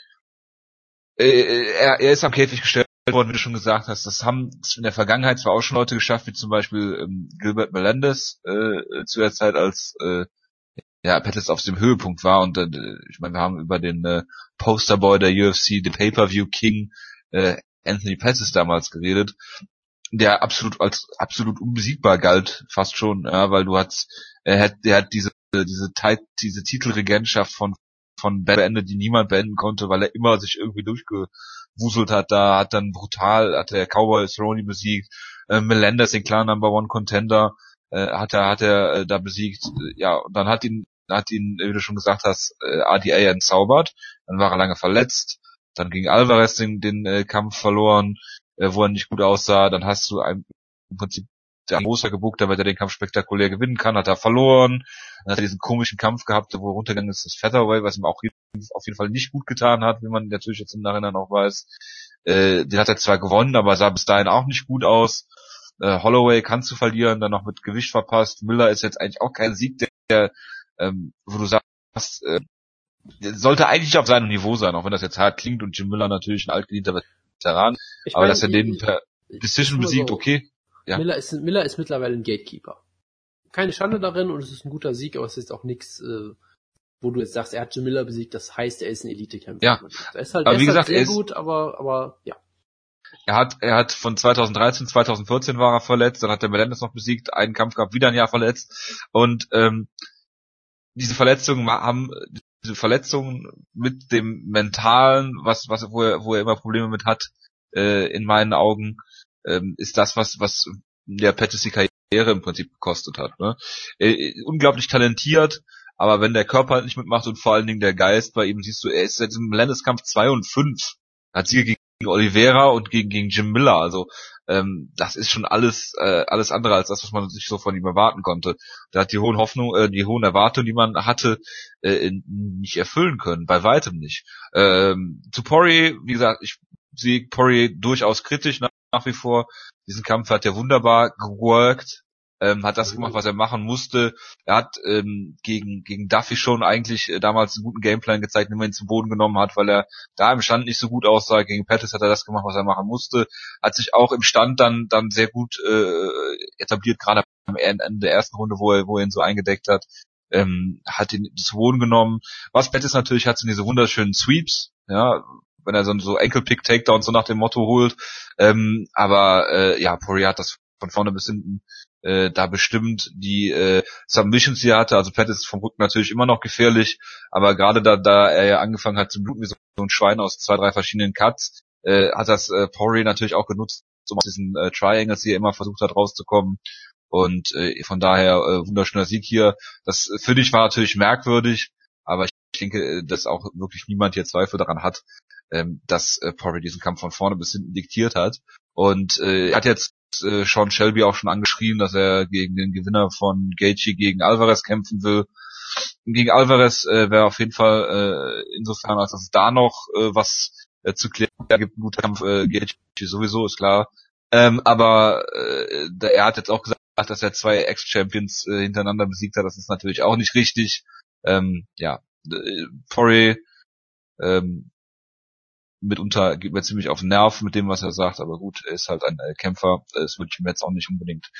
äh, er, er ist am Käfig gestellt worden, wie du schon gesagt hast. Das haben in der Vergangenheit zwar auch schon Leute geschafft, wie zum Beispiel ähm, Gilbert Melendez äh, zu der Zeit, als äh, ja, Pettis auf dem Höhepunkt war und äh, ich meine, wir haben über den äh, Posterboy der UFC, den Pay-Per-View King, äh, Anthony Pettis damals geredet, der absolut als absolut unbesiegbar galt, fast schon, ja, weil du hast, er hat, der hat diese diese, diese Titelregentschaft von von beendet, die niemand beenden konnte, weil er immer sich irgendwie durchgewuselt hat. Da hat dann brutal, hat der Cowboy Cerrone besiegt, äh, Melendez, den klaren Number One Contender, äh, hat er, hat er äh, da besiegt. Ja, und dann hat ihn, hat ihn, wie du schon gesagt hast, äh, RDA entzaubert. Dann war er lange verletzt. Dann ging Alvarez den, den äh, Kampf verloren, äh, wo er nicht gut aussah. Dann hast du ein, im Prinzip der Moser gebucht, damit er den Kampf spektakulär gewinnen kann, hat er verloren. Dann hat er diesen komischen Kampf gehabt, wo er runtergegangen ist, das Featherweight, was ihm auch auf jeden Fall nicht gut getan hat, wie man natürlich jetzt im Nachhinein auch weiß. Äh, den hat er zwar gewonnen, aber sah bis dahin auch nicht gut aus. Äh, Holloway kannst du verlieren, dann noch mit Gewicht verpasst. Miller ist jetzt eigentlich auch kein Sieg, der, ähm, wo du sagst, äh, sollte eigentlich auf seinem Niveau sein, auch wenn das jetzt hart klingt und Jim Miller natürlich ein altgedienter Veteran. Ich aber dass er den per Decision besiegt, so. okay. Ja. Miller, ist, Miller ist mittlerweile ein Gatekeeper. Keine Schande darin und es ist ein guter Sieg, aber es ist auch nichts, äh, wo du jetzt sagst, er hat Jim Miller besiegt, das heißt, er ist ein Elite-Kämpfer. Ja. Er ist halt, aber er wie ist halt gesagt, halt sehr gut, aber, aber ja. Er hat, er hat von 2013, 2014 war er verletzt, dann hat der Melendez noch besiegt, einen Kampf gehabt, wieder ein Jahr verletzt und ähm, diese Verletzungen haben diese Verletzungen mit dem mentalen, was was wo er wo er immer Probleme mit hat, äh, in meinen Augen ähm, ist das, was, was der Pettis die Karriere im Prinzip gekostet hat. Ne? Äh, unglaublich talentiert, aber wenn der Körper halt nicht mitmacht und vor allen Dingen der Geist bei ihm, siehst du, er ist seit diesem Landeskampf 2 und 5. Hat Siege gegen Oliveira und gegen, gegen Jim Miller. Also ähm, das ist schon alles äh, alles andere als das, was man sich so von ihm erwarten konnte. Da hat die hohen Hoffnungen, äh, die hohen Erwartungen, die man hatte, äh, nicht erfüllen können, bei weitem nicht. Ähm, zu Poirier, wie gesagt, ich Sieg Poirier durchaus kritisch nach, nach wie vor. Diesen Kampf hat er wunderbar geworkt ähm, hat das gemacht, was er machen musste. Er hat ähm, gegen, gegen Duffy schon eigentlich äh, damals einen guten Gameplan gezeigt, den man ihn zu Boden genommen hat, weil er da im Stand nicht so gut aussah. Gegen Pettis hat er das gemacht, was er machen musste. Hat sich auch im Stand dann, dann sehr gut äh, etabliert, gerade am Ende der ersten Runde, wo er, wo er ihn so eingedeckt hat. Ähm, hat ihn zu Boden genommen. Was Pettis natürlich hat, sind diese wunderschönen Sweeps, ja, wenn er so, so Enkelpick-Takedowns so nach dem Motto holt. Ähm, aber äh, ja, Poirier hat das von vorne bis hinten äh, da bestimmt die äh, Submissions, die er hatte. Also Pat ist vom Rücken natürlich immer noch gefährlich, aber gerade da, da er ja angefangen hat zu bluten wie so ein Schwein aus zwei, drei verschiedenen Cuts, äh, hat das äh, Poirier natürlich auch genutzt, um aus diesen äh, Triangles, die er immer versucht hat rauszukommen. Und äh, von daher äh, wunderschöner Sieg hier. Das äh, finde ich war natürlich merkwürdig, denke, äh, dass auch wirklich niemand hier Zweifel daran hat, ähm, dass äh, Poirier diesen Kampf von vorne bis hinten diktiert hat. Und äh, er hat jetzt äh, Sean Shelby auch schon angeschrieben, dass er gegen den Gewinner von Gaethje gegen Alvarez kämpfen will. Gegen Alvarez äh, wäre auf jeden Fall äh, insofern, als dass es da noch äh, was äh, zu klären gibt. Ein guter Kampf äh, Gaethje sowieso, ist klar. Ähm, aber äh, er hat jetzt auch gesagt, dass er zwei Ex-Champions äh, hintereinander besiegt hat. Das ist natürlich auch nicht richtig. Ähm, ja, Poirier ähm, mitunter geht mir ziemlich auf den Nerv mit dem, was er sagt, aber gut, er ist halt ein äh, Kämpfer, das würde ich mir jetzt auch nicht unbedingt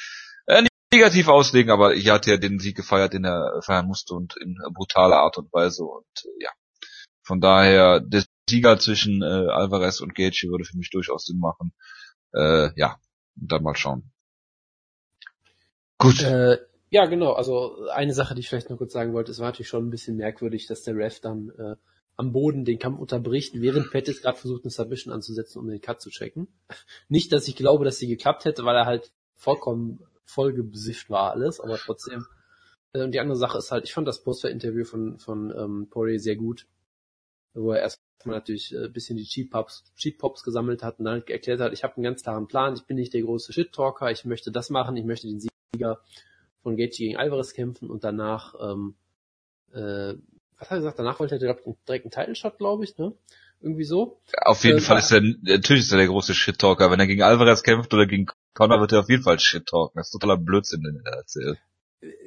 äh, negativ auslegen, aber ich hatte ja den Sieg gefeiert, den er feiern musste und in brutaler Art und Weise und äh, ja, von daher der Sieger zwischen äh, Alvarez und Gaethje würde für mich durchaus Sinn machen. Äh, ja, dann mal schauen. Gut. Äh, ja, genau. Also eine Sache, die ich vielleicht noch kurz sagen wollte, es war natürlich schon ein bisschen merkwürdig, dass der Ref dann äh, am Boden den Kampf unterbricht, während Pettis gerade versucht, eine Submission anzusetzen, um den Cut zu checken. Nicht, dass ich glaube, dass sie geklappt hätte, weil er halt vollkommen vollgebesifft war alles, aber trotzdem. Äh, und die andere Sache ist halt, ich fand das Poster-Interview von, von ähm, Poirier sehr gut, wo er erstmal natürlich ein äh, bisschen die Cheat Pops, Cheat Pops gesammelt hat und dann erklärt hat, ich habe einen ganz klaren Plan, ich bin nicht der große Shit-Talker, ich möchte das machen, ich möchte den Sieger von Gaethje gegen Alvarez kämpfen und danach ähm, äh, was hat er gesagt? Danach wollte er direkt, direkt einen Title-Shot, glaube ich, ne? Irgendwie so. Auf jeden äh, Fall ist er, natürlich ist er der große Shit-Talker. Wenn er gegen Alvarez kämpft oder gegen Conor, wird er auf jeden Fall Shit-Talken. Das ist totaler Blödsinn, den er erzählt.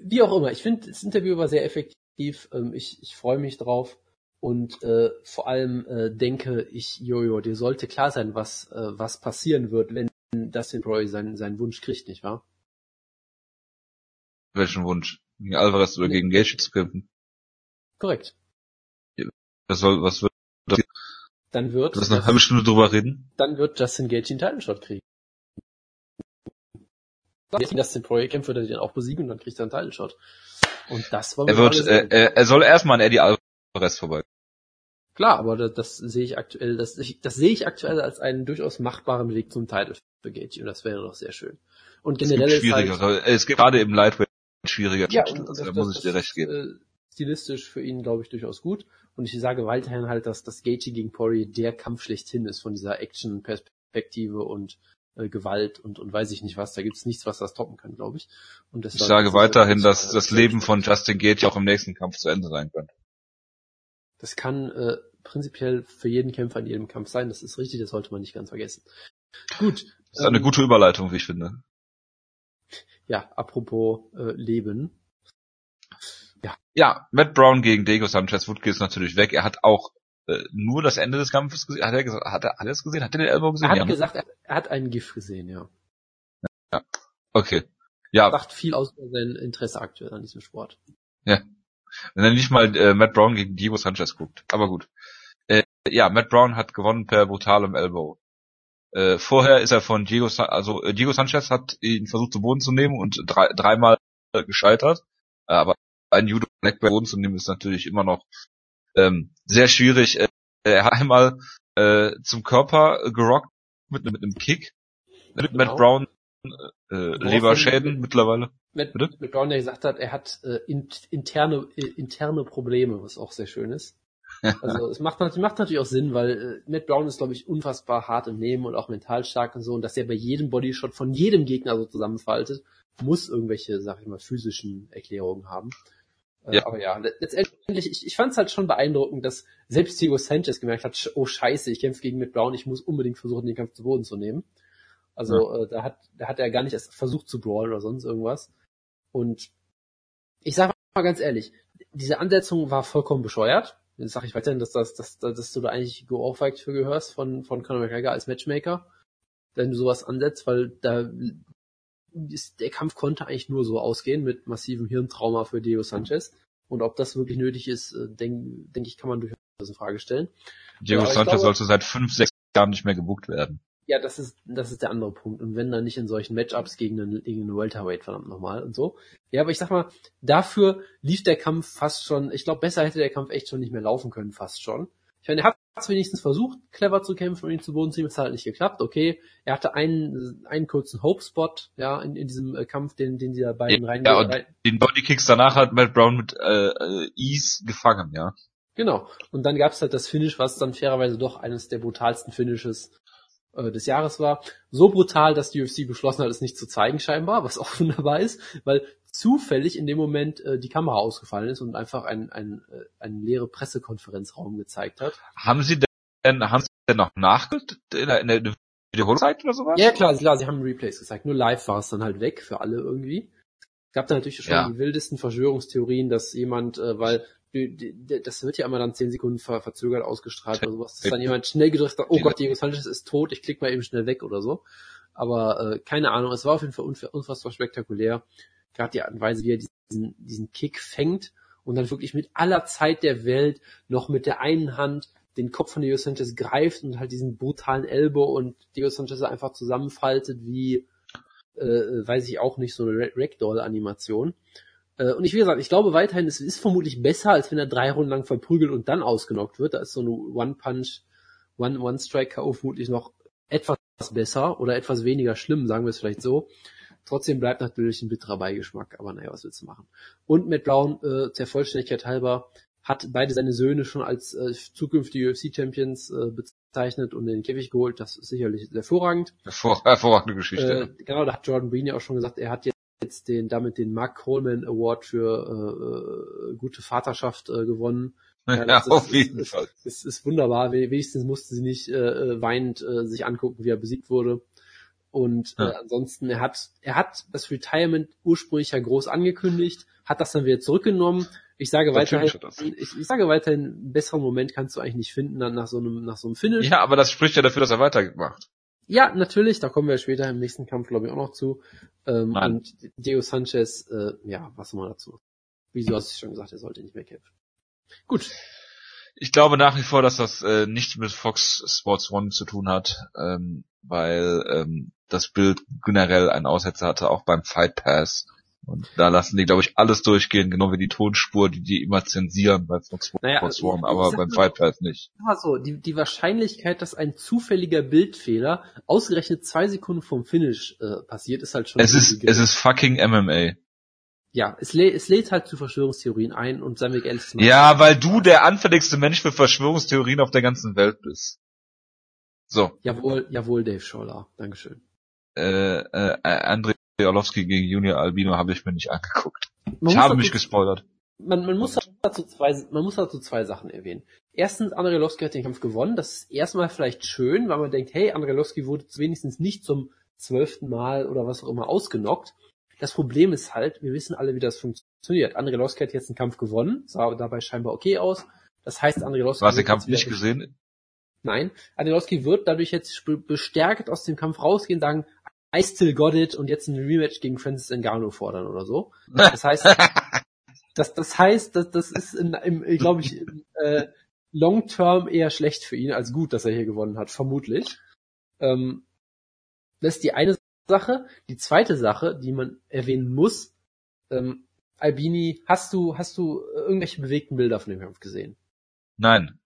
Wie auch immer. Ich finde, das Interview war sehr effektiv. Ähm, ich, ich freue mich drauf. Und äh, vor allem äh, denke ich, Jojo, dir sollte klar sein, was, äh, was passieren wird, wenn Dustin Roy seinen, seinen Wunsch kriegt, nicht wahr? Welchen Wunsch? Gegen Alvarez oder gegen Gaethje zu kämpfen? Korrekt. Was soll, was wird das? Dann wird. Lass eine halbe Stunde drüber reden. Dann wird Justin Gaethje einen Title Shot kriegen. Wenn Justin Poirier kämpft, wird er den auch besiegen und dann kriegt er einen Title Shot. Und das war Er wird, äh, er, er soll erstmal an Eddie Alvarez vorbei. Klar, aber das, das sehe ich aktuell, das, das sehe ich aktuell als einen durchaus machbaren Weg zum Title für Gaethje und das wäre doch sehr schön. Und generell es gibt ist halt, es gibt gerade im Lightweight schwieriger ja, Titel, also da muss ich dir recht geben. Äh, stilistisch für ihn, glaube ich, durchaus gut. Und ich sage weiterhin halt, dass das Gaethje gegen Poirier der Kampf schlechthin ist von dieser Action-Perspektive und äh, Gewalt und, und weiß ich nicht was. Da gibt es nichts, was das toppen kann, glaube ich. Und ich sage weiterhin, dass das Leben von Justin Gaethje auch im nächsten Kampf zu Ende sein könnte. Das kann äh, prinzipiell für jeden Kämpfer in jedem Kampf sein. Das ist richtig, das sollte man nicht ganz vergessen. Gut. Das ist ähm, eine gute Überleitung, wie ich finde. Ja, apropos äh, Leben. Ja. Ja, Matt Brown gegen Diego Sanchez. Woodke ist natürlich weg. Er hat auch äh, nur das Ende des Kampfes gesehen. Hat er, gesagt, hat er alles gesehen? Hat er den Elbow gesehen? Er hat ja, ne? gesagt, er, er hat einen GIF gesehen, ja. Ja. Okay. Ja. Sagt viel aus über sein Interesse aktuell an diesem Sport. Ja. Wenn er nicht mal äh, Matt Brown gegen Diego Sanchez guckt. Aber gut. Äh, ja, Matt Brown hat gewonnen per brutalem Elbow. Äh, vorher ist er von Diego, Sa also äh, Diego Sanchez hat ihn versucht zu Boden zu nehmen und drei, dreimal äh, gescheitert. Äh, aber ein Judo Black Belt zu nehmen ist natürlich immer noch ähm, sehr schwierig. Äh, er hat einmal äh, zum Körper gerockt mit, mit einem Kick. Mit genau. Matt Brown äh, Leberschäden mittlerweile. Matt, Matt Brown, der gesagt hat, er hat äh, in, interne äh, interne Probleme, was auch sehr schön ist. Also es macht, macht natürlich auch Sinn, weil äh, Matt Brown ist, glaube ich, unfassbar hart im Nehmen und auch mental stark und so. Und dass er bei jedem Bodyshot von jedem Gegner so zusammenfaltet, muss irgendwelche, sag ich mal, physischen Erklärungen haben. Äh, ja. Aber ja, letztendlich, ich, ich fand es halt schon beeindruckend, dass selbst Diego Sanchez gemerkt hat, oh scheiße, ich kämpfe gegen Matt Brown, ich muss unbedingt versuchen, den Kampf zu Boden zu nehmen. Also ja. äh, da hat da hat er gar nicht erst versucht zu brawlen oder sonst irgendwas. Und ich sag mal ganz ehrlich, diese Ansetzung war vollkommen bescheuert. Jetzt sage ich weiterhin, dass, das, dass, dass, dass du da eigentlich geohrfeigt für gehörst von, von Conor McGregor als Matchmaker, wenn du sowas ansetzt, weil da ist, der Kampf konnte eigentlich nur so ausgehen mit massivem Hirntrauma für Diego Sanchez. Und ob das wirklich nötig ist, äh, denke denk ich, kann man durchaus in Frage stellen. Diego Sanchez glaube, sollte seit fünf, sechs Jahren nicht mehr gebucht werden. Ja, das ist, das ist der andere Punkt. Und wenn dann nicht in solchen Matchups gegen einen, gegen einen Welterweight, verdammt nochmal und so. Ja, aber ich sag mal, dafür lief der Kampf fast schon, ich glaube, besser hätte der Kampf echt schon nicht mehr laufen können, fast schon. Ich meine, er hat es wenigstens versucht, clever zu kämpfen und ihn zu Boden zu ziehen, es hat halt nicht geklappt, okay. Er hatte einen, einen kurzen Hope-Spot, ja, in, in diesem äh, Kampf, den, den die da beiden ja, rein... Ja, und den Bodykicks danach hat Matt Brown mit äh, äh, Ease gefangen, ja. Genau. Und dann gab's halt das Finish, was dann fairerweise doch eines der brutalsten Finishes äh, des Jahres war. So brutal, dass die UFC beschlossen hat, es nicht zu zeigen scheinbar, was auch wunderbar ist, weil zufällig in dem Moment äh, die Kamera ausgefallen ist und einfach ein, ein, äh, ein leere Pressekonferenzraum gezeigt hat. Haben Sie denn, haben Sie denn noch nachgeguckt in der, in der Wiederholung gezeigt oder sowas? Ja, klar, klar, sie haben Replays gezeigt. Nur live war es dann halt weg für alle irgendwie. Es gab da natürlich schon ja. die wildesten Verschwörungstheorien, dass jemand, äh, weil das wird ja immer dann zehn Sekunden ver verzögert ausgestrahlt oder sowas, dass dann jemand schnell gedrückt hat, oh Gott, Diego Sanchez ist tot, ich klicke mal eben schnell weg oder so. Aber äh, keine Ahnung, es war auf jeden Fall unfassbar spektakulär. Gerade die Art und Weise, wie er diesen, diesen Kick fängt und dann wirklich mit aller Zeit der Welt noch mit der einen Hand den Kopf von Diego Sanchez greift und halt diesen brutalen Elbow und Diego Sanchez einfach zusammenfaltet wie, äh, weiß ich auch nicht, so eine Ragdoll-Animation. Äh, und ich, wie gesagt, ich glaube weiterhin, es ist vermutlich besser, als wenn er drei Runden lang verprügelt und dann ausgenockt wird. Da ist so eine One-Punch, One-Strike-KO vermutlich noch etwas besser oder etwas weniger schlimm, sagen wir es vielleicht so. Trotzdem bleibt natürlich ein bitterer Beigeschmack, aber naja, was willst du machen? Und Matt Brown, äh, der Vollständigkeit halber, hat beide seine Söhne schon als äh, zukünftige UFC-Champions äh, bezeichnet und den Käfig geholt. Das ist sicherlich hervorragend. Hervor hervorragende Geschichte. Äh, genau, da hat Jordan Breen ja auch schon gesagt, er hat jetzt jetzt den, damit den Mark Coleman Award für äh, äh, gute Vaterschaft äh, gewonnen. Ja, ja auf jeden ist, Fall. Es ist, ist, ist, wunderbar. Wenigstens musste sie nicht äh, äh, weinend äh, sich angucken, wie er besiegt wurde. Und ja. äh, ansonsten, er hat, er hat das Retirement ursprünglich ja groß angekündigt, hat das dann wieder zurückgenommen. Ich sage weiterhin, ich, ich, sage weiterhin, einen besseren Moment kannst du eigentlich nicht finden dann nach so einem, nach so einem Finish. Ja, aber das spricht ja dafür, dass er weitergemacht. Ja, natürlich, da kommen wir später im nächsten Kampf, glaube ich, auch noch zu. Ähm, und Diego Sanchez, äh, ja, was soll man dazu? Wie du hast schon gesagt, er sollte nicht mehr kämpfen. Gut. Ich glaube nach wie vor, dass das äh, nichts mit Fox Sports One zu tun hat, ähm, weil ähm, das Bild generell einen Aussetzer hatte, auch beim Fight Pass. Und da lassen die, glaube ich, alles durchgehen, genau wie die Tonspur, die die immer zensieren bei Fox naja, Sports One, aber beim Fight Pass nicht. so, die, die Wahrscheinlichkeit, dass ein zufälliger Bildfehler ausgerechnet zwei Sekunden vom Finish äh, passiert, ist halt schon. Es ist, es ist fucking MMA. Ja, es, lä es lädt halt zu Verschwörungstheorien ein und seien wir ehrlich. Ja, weil du der anfälligste Mensch für Verschwörungstheorien auf der ganzen Welt bist. So. Jawohl, jawohl, Dave Scholler. Dankeschön. Äh, äh, André Orlovsky gegen Junior Albino habe ich mir nicht angeguckt. Man ich habe mich gespoilert. Man, man, muss dazu zwei, man muss dazu zwei Sachen erwähnen. Erstens, Andrei Orlovsky hat den Kampf gewonnen. Das ist erstmal vielleicht schön, weil man denkt, hey, Andrei Orlovsky wurde wenigstens nicht zum zwölften Mal oder was auch immer ausgenockt. Das Problem ist halt, wir wissen alle, wie das funktioniert. Andrei Orlovsky hat jetzt einen Kampf gewonnen, sah dabei scheinbar okay aus. Das heißt, Andrei Orlovsky... Du hast den Kampf nicht gesehen? Nein, Andrei wird dadurch jetzt bestärkt aus dem Kampf rausgehen, sagen, I still got it und jetzt ein Rematch gegen Francis Ngannou fordern oder so. Das heißt, das, das heißt, das, das ist in, im, glaube ich, äh, long term eher schlecht für ihn als gut, dass er hier gewonnen hat, vermutlich. Ähm, das ist die eine Sache. Die zweite Sache, die man erwähnen muss, ähm, Albini, hast du, hast du irgendwelche bewegten Bilder von dem Kampf gesehen? Nein.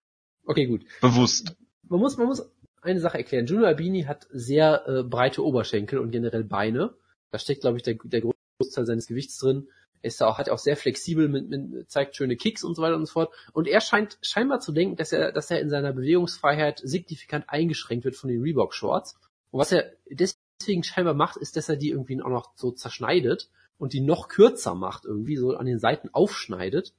Okay, gut. Bewusst. Man muss, man muss eine Sache erklären. Junior Albini hat sehr äh, breite Oberschenkel und generell Beine. Da steckt, glaube ich, der, der Großteil seines Gewichts drin. Er ist auch, hat auch sehr flexibel, mit, mit, zeigt schöne Kicks und so weiter und so fort. Und er scheint scheinbar zu denken, dass er, dass er in seiner Bewegungsfreiheit signifikant eingeschränkt wird von den Reebok Shorts. Und was er deswegen scheinbar macht, ist, dass er die irgendwie auch noch so zerschneidet und die noch kürzer macht, irgendwie so an den Seiten aufschneidet.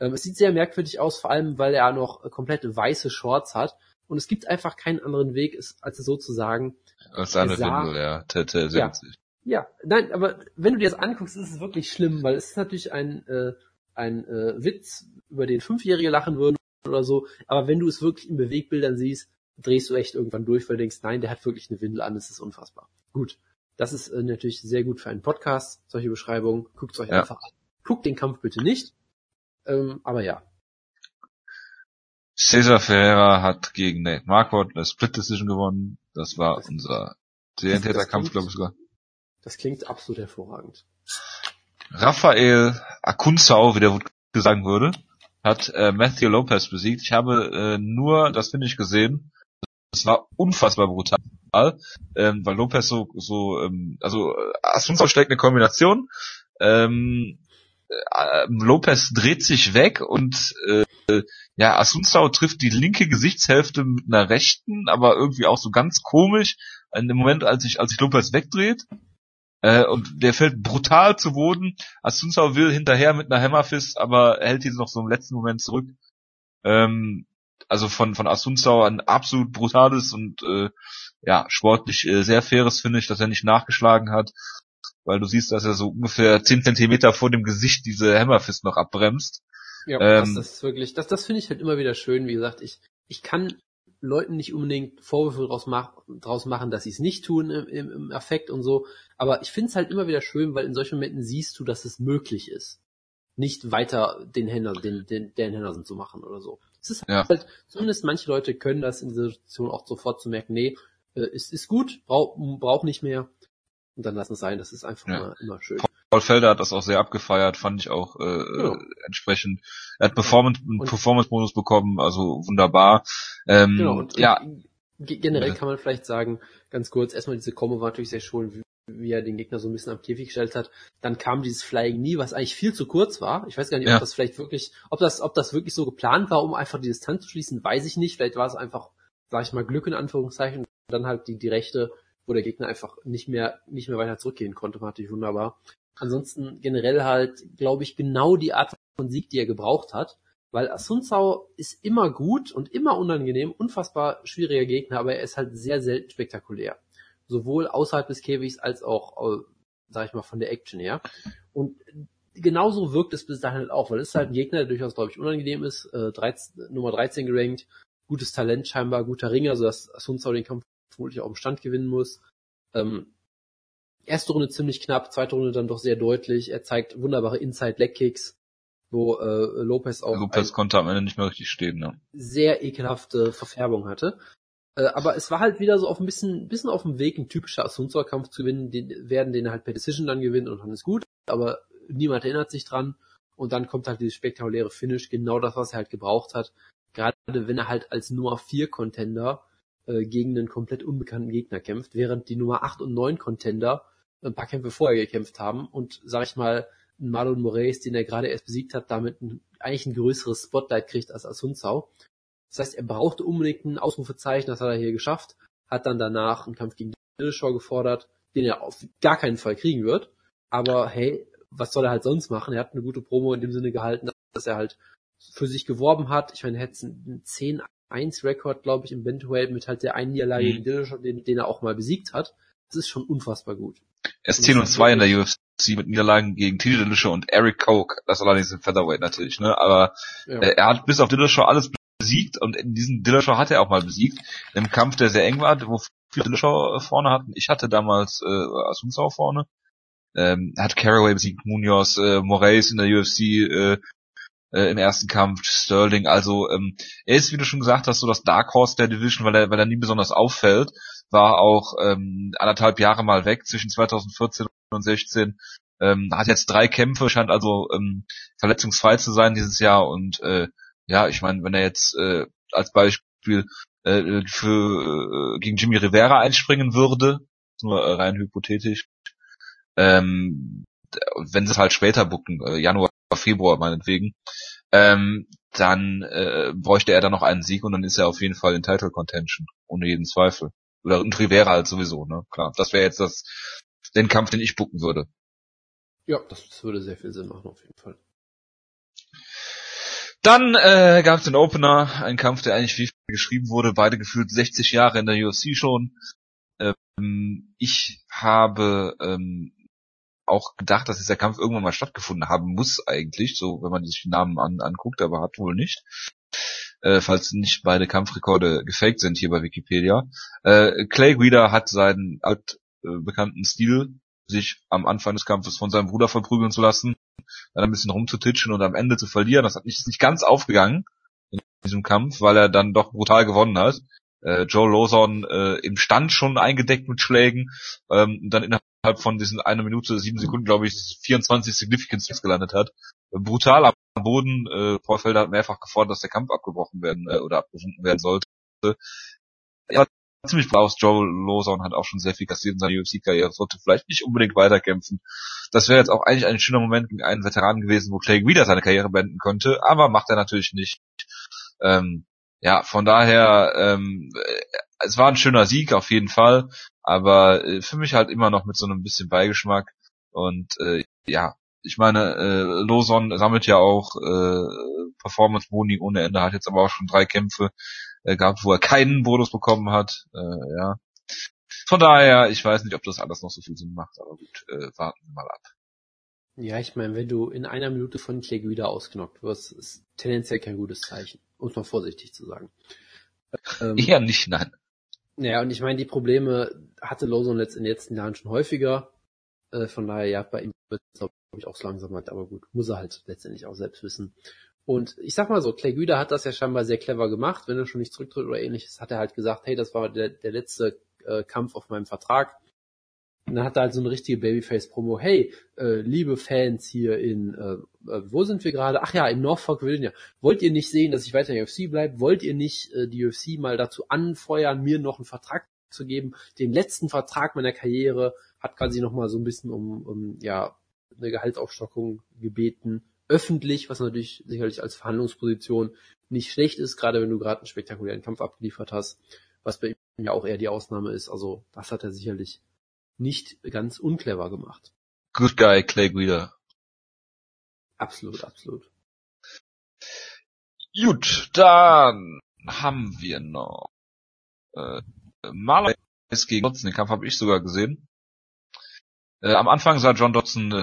Ähm, es sieht sehr merkwürdig aus, vor allem weil er noch komplette weiße Shorts hat. Und es gibt einfach keinen anderen Weg, als es so zu sagen. Als eine Windel, ja. Tete, Ja. Ja, nein, aber wenn du dir das anguckst, ist es wirklich schlimm, weil es ist natürlich ein, äh, ein äh, Witz, über den Fünfjährige lachen würden oder so. Aber wenn du es wirklich in Bewegbildern siehst, drehst du echt irgendwann durch, weil du denkst, nein, der hat wirklich eine Windel an, das ist unfassbar. Gut. Das ist äh, natürlich sehr gut für einen Podcast, solche Beschreibungen. Guckt es euch Ja. einfach an. Guckt den Kampf bitte nicht. Ähm, aber ja. Cesar Ferreira hat gegen Nate Marquardt eine Split Decision gewonnen. Das war Das- unser Serientäterkampf, klingt- glaube ich sogar. Das klingt absolut hervorragend. Raphael Akunzau, wie der Wut sagen würde, hat äh, Matthew Lopez besiegt. Ich habe äh, nur das Finish gesehen. Das war unfassbar brutal, ähm, weil Lopez so, so ähm, also äh, Asunzau steckt eine Kombination. Ähm, äh, Lopez dreht sich weg und äh, ja, Asunzau trifft die linke Gesichtshälfte mit einer rechten, aber irgendwie auch so ganz komisch. In dem Moment, als sich als sich Lopez wegdreht, äh, und der fällt brutal zu Boden. Asunzau will hinterher mit einer Hammerfist, aber er hält ihn noch so im letzten Moment zurück. Ähm, also von, von Asunzau ein absolut brutales und äh, ja, sportlich äh, sehr faires Finish, dass er nicht nachgeschlagen hat, weil du siehst, dass er so ungefähr 10 Zentimeter vor dem Gesicht diese Hammerfist noch abbremst. Ja, Ähm, das ist wirklich, das, das finde ich halt immer wieder schön. Wie gesagt, ich, ich kann Leuten nicht unbedingt Vorwürfe draus, mach, draus machen, dass sie es nicht tun im, im, im Affekt und so. Aber ich finde es halt immer wieder schön, weil in solchen Momenten siehst du, dass es möglich ist. Nicht weiter den Händler, den, den, den Henderson zu machen oder so. Es ist Ja. halt, zumindest manche Leute können das in dieser Situation auch sofort zu merken, nee, äh, ist, ist gut, braucht brauch nicht mehr. Und dann lassen es sein, das ist einfach Ja. immer, immer schön. Paul Felder hat das auch sehr abgefeiert, fand ich auch äh, Ja. entsprechend. Er hat Performance, einen Performance-Bonus bekommen, also wunderbar. Ähm, Genau, und, ja, und ge- generell Ja. kann man vielleicht sagen, ganz kurz, erstmal diese Combo war natürlich sehr schön, wie, wie er den Gegner so ein bisschen am Käfig gestellt hat. Dann kam dieses Flying Knee, was eigentlich viel zu kurz war. Ich weiß gar nicht, Ja. ob das vielleicht wirklich, ob das, ob das wirklich so geplant war, um einfach die Distanz zu schließen, weiß ich nicht. Vielleicht war es einfach, sag ich mal, Glück in Anführungszeichen. Und dann halt die, die rechte, wo der Gegner einfach nicht mehr, nicht mehr weiter zurückgehen konnte, war natürlich wunderbar. Ansonsten generell halt, glaube ich, genau die Art von Sieg, die er gebraucht hat. Weil Asunzau ist immer gut und immer unangenehm, unfassbar schwieriger Gegner, aber er ist halt sehr selten spektakulär. Sowohl außerhalb des Käfigs als auch, äh, sag ich mal, von der Action her. Und genauso wirkt es bis dahin halt auch, weil es ist halt ein Gegner, der durchaus, glaube ich, unangenehm ist, äh, 13, Nummer 13 gerankt, gutes Talent scheinbar, guter Ringer, sodass Asunzau den Kampf vermutlich auch im Stand gewinnen muss. Ähm, erste Runde ziemlich knapp, zweite Runde dann doch sehr deutlich. Er zeigt wunderbare Inside-Leg-Kicks, wo äh, Lopez auch Lopez konnte am Ende nicht mehr richtig stehen. Ne? sehr ekelhafte Verfärbung hatte. Äh, aber es war halt wieder so auf ein bisschen, bisschen auf dem Weg, ein typischer Asunzor-Kampf zu gewinnen. Die werden den halt per Decision dann gewinnen und dann ist gut. Aber niemand erinnert sich dran. Und dann kommt halt dieses spektakuläre Finish, genau das, was er halt gebraucht hat. Gerade wenn er halt als Nummer 4 Contender äh, gegen einen komplett unbekannten Gegner kämpft, während die Nummer 8 und 9 Contender ein paar Kämpfe vorher gekämpft haben und, sag ich mal, Marlon Moraes, den er gerade erst besiegt hat, damit ein, eigentlich ein größeres Spotlight kriegt als Asunzau. Das heißt, er brauchte unbedingt ein Ausrufezeichen, das hat er hier geschafft, hat dann danach einen Kampf gegen Dillashaw gefordert, den er auf gar keinen Fall kriegen wird. Aber hey, was soll er halt sonst machen? Er hat eine gute Promo in dem Sinne gehalten, dass er halt für sich geworben hat. Ich meine, er hätte einen 10-1-Rekord, glaube ich, im Bantamweight mit halt der einen Niederlage Mhm. gegen Dillashaw, den, den er auch mal besiegt hat. Das ist schon unfassbar gut. Er ist 10 und 2 in der UFC mit Niederlagen gegen Tito Dillashaw und Eric Koch. Das allerdings im Featherweight natürlich, ne? Aber Ja. äh, er hat bis auf Dillashaw alles besiegt und in diesem Dillashaw hat er auch mal besiegt. Im Kampf, der sehr eng war, wo viele Dillashaw äh, vorne hatten. Ich hatte damals äh, Asunzau vorne. Ähm, hat Caraway besiegt, Munoz, äh, Moraes in der UFC äh, äh, im ersten Kampf, Sterling. Also ähm, er ist, wie du schon gesagt hast, so das Dark Horse der Division, weil er, weil er nie besonders auffällt. War auch ähm, anderthalb Jahre mal weg zwischen 2014 und 16. Ähm, hat jetzt drei Kämpfe, scheint also ähm, verletzungsfrei zu sein dieses Jahr und äh, ja, ich meine, wenn er jetzt äh, als Beispiel äh, für äh, gegen Jimmy Rivera einspringen würde, nur äh, rein hypothetisch, ähm, wenn sie es halt später bucken, äh, Januar, Februar meinetwegen, ähm, dann äh, bräuchte er dann noch einen Sieg und dann ist er auf jeden Fall in Title Contention, ohne jeden Zweifel. Oder und Rivera halt sowieso, ne? Klar. Das wäre jetzt das den Kampf, den ich bucken würde. Ja, das würde sehr viel Sinn machen, auf jeden Fall. Dann äh, gab es den Opener, ein Kampf, der eigentlich wie geschrieben wurde, beide gefühlt 60 Jahre in der UFC schon. Ähm, ich habe ähm, auch gedacht, dass dieser Kampf irgendwann mal stattgefunden haben muss eigentlich, so wenn man sich die Namen an, anguckt, aber hat wohl nicht. Äh, falls nicht beide Kampfrekorde gefaked sind hier bei Wikipedia. Äh, Clay Guida hat seinen altbekannten äh, Stil, sich am Anfang des Kampfes von seinem Bruder verprügeln zu lassen, dann ein bisschen rumzutitschen und am Ende zu verlieren. Das hat nicht, nicht ganz aufgegangen in diesem Kampf, weil er dann doch brutal gewonnen hat. Äh, Joe Lawson äh, im Stand schon eingedeckt mit Schlägen, ähm, dann innerhalb von diesen einer Minute, sieben Sekunden, glaube ich, 24 Significance gelandet hat. Äh, brutal am Boden. Äh, Paul Felder hat mehrfach gefordert, dass der Kampf abgebrochen werden äh, oder abgefunden werden sollte. Ja, ziemlich aus. Joe Lawson hat auch schon sehr viel kassiert in seiner UFC-Karriere, sollte vielleicht nicht unbedingt weiterkämpfen. Das wäre jetzt auch eigentlich ein schöner Moment gegen einen Veteran gewesen, wo Clay wieder seine Karriere beenden könnte, aber macht er natürlich nicht. Ähm, ja, von daher, ähm, es war ein schöner Sieg auf jeden Fall, aber äh, für mich halt immer noch mit so einem bisschen Beigeschmack. Und äh, ja, ich meine, äh, Lawson sammelt ja auch äh, Performance Boni ohne Ende, hat jetzt aber auch schon drei Kämpfe äh, gehabt, wo er keinen Bonus bekommen hat. Äh, ja. Von daher, ich weiß nicht, ob das alles noch so viel Sinn macht, aber gut, äh, warten wir mal ab. Ja, ich meine, wenn du in einer Minute von Clay wieder ausgenockt wirst, ist tendenziell kein gutes Zeichen, um es mal vorsichtig zu sagen. Ähm, Eher nicht, nein. Naja, und ich meine, die Probleme hatte Lawson jetzt in den letzten Jahren schon häufiger. Äh, von daher, ja, bei ihm wird es, glaube ich, auch so langsam halt, aber gut, muss er halt letztendlich auch selbst wissen. Und ich sag mal so, Clay Güder hat das ja scheinbar sehr clever gemacht, wenn er schon nicht zurücktritt oder ähnliches, hat er halt gesagt, hey, das war der, der letzte äh, Kampf auf meinem Vertrag. Und dann hat er halt so eine richtige Babyface-Promo, hey, äh, liebe Fans hier in, äh, äh wo sind wir gerade? Ach ja, in Norfolk, Virginia. Wollt ihr nicht sehen, dass ich weiter in der UFC bleibe? Wollt ihr nicht äh, die UFC mal dazu anfeuern, mir noch einen Vertrag zu geben? Den letzten Vertrag meiner Karriere hat quasi nochmal so ein bisschen um, um ja, eine Gehaltsaufstockung gebeten öffentlich, was natürlich sicherlich als Verhandlungsposition nicht schlecht ist, gerade wenn du gerade einen spektakulären Kampf abgeliefert hast, was bei ihm ja auch eher die Ausnahme ist. Also das hat er sicherlich nicht ganz unclever gemacht. Good guy, Clay Guida. Absolut, absolut. Gut, dann haben wir noch äh, Marlon gegen Dodson. Den Kampf habe ich sogar gesehen. Äh, am Anfang sah John Dodson äh,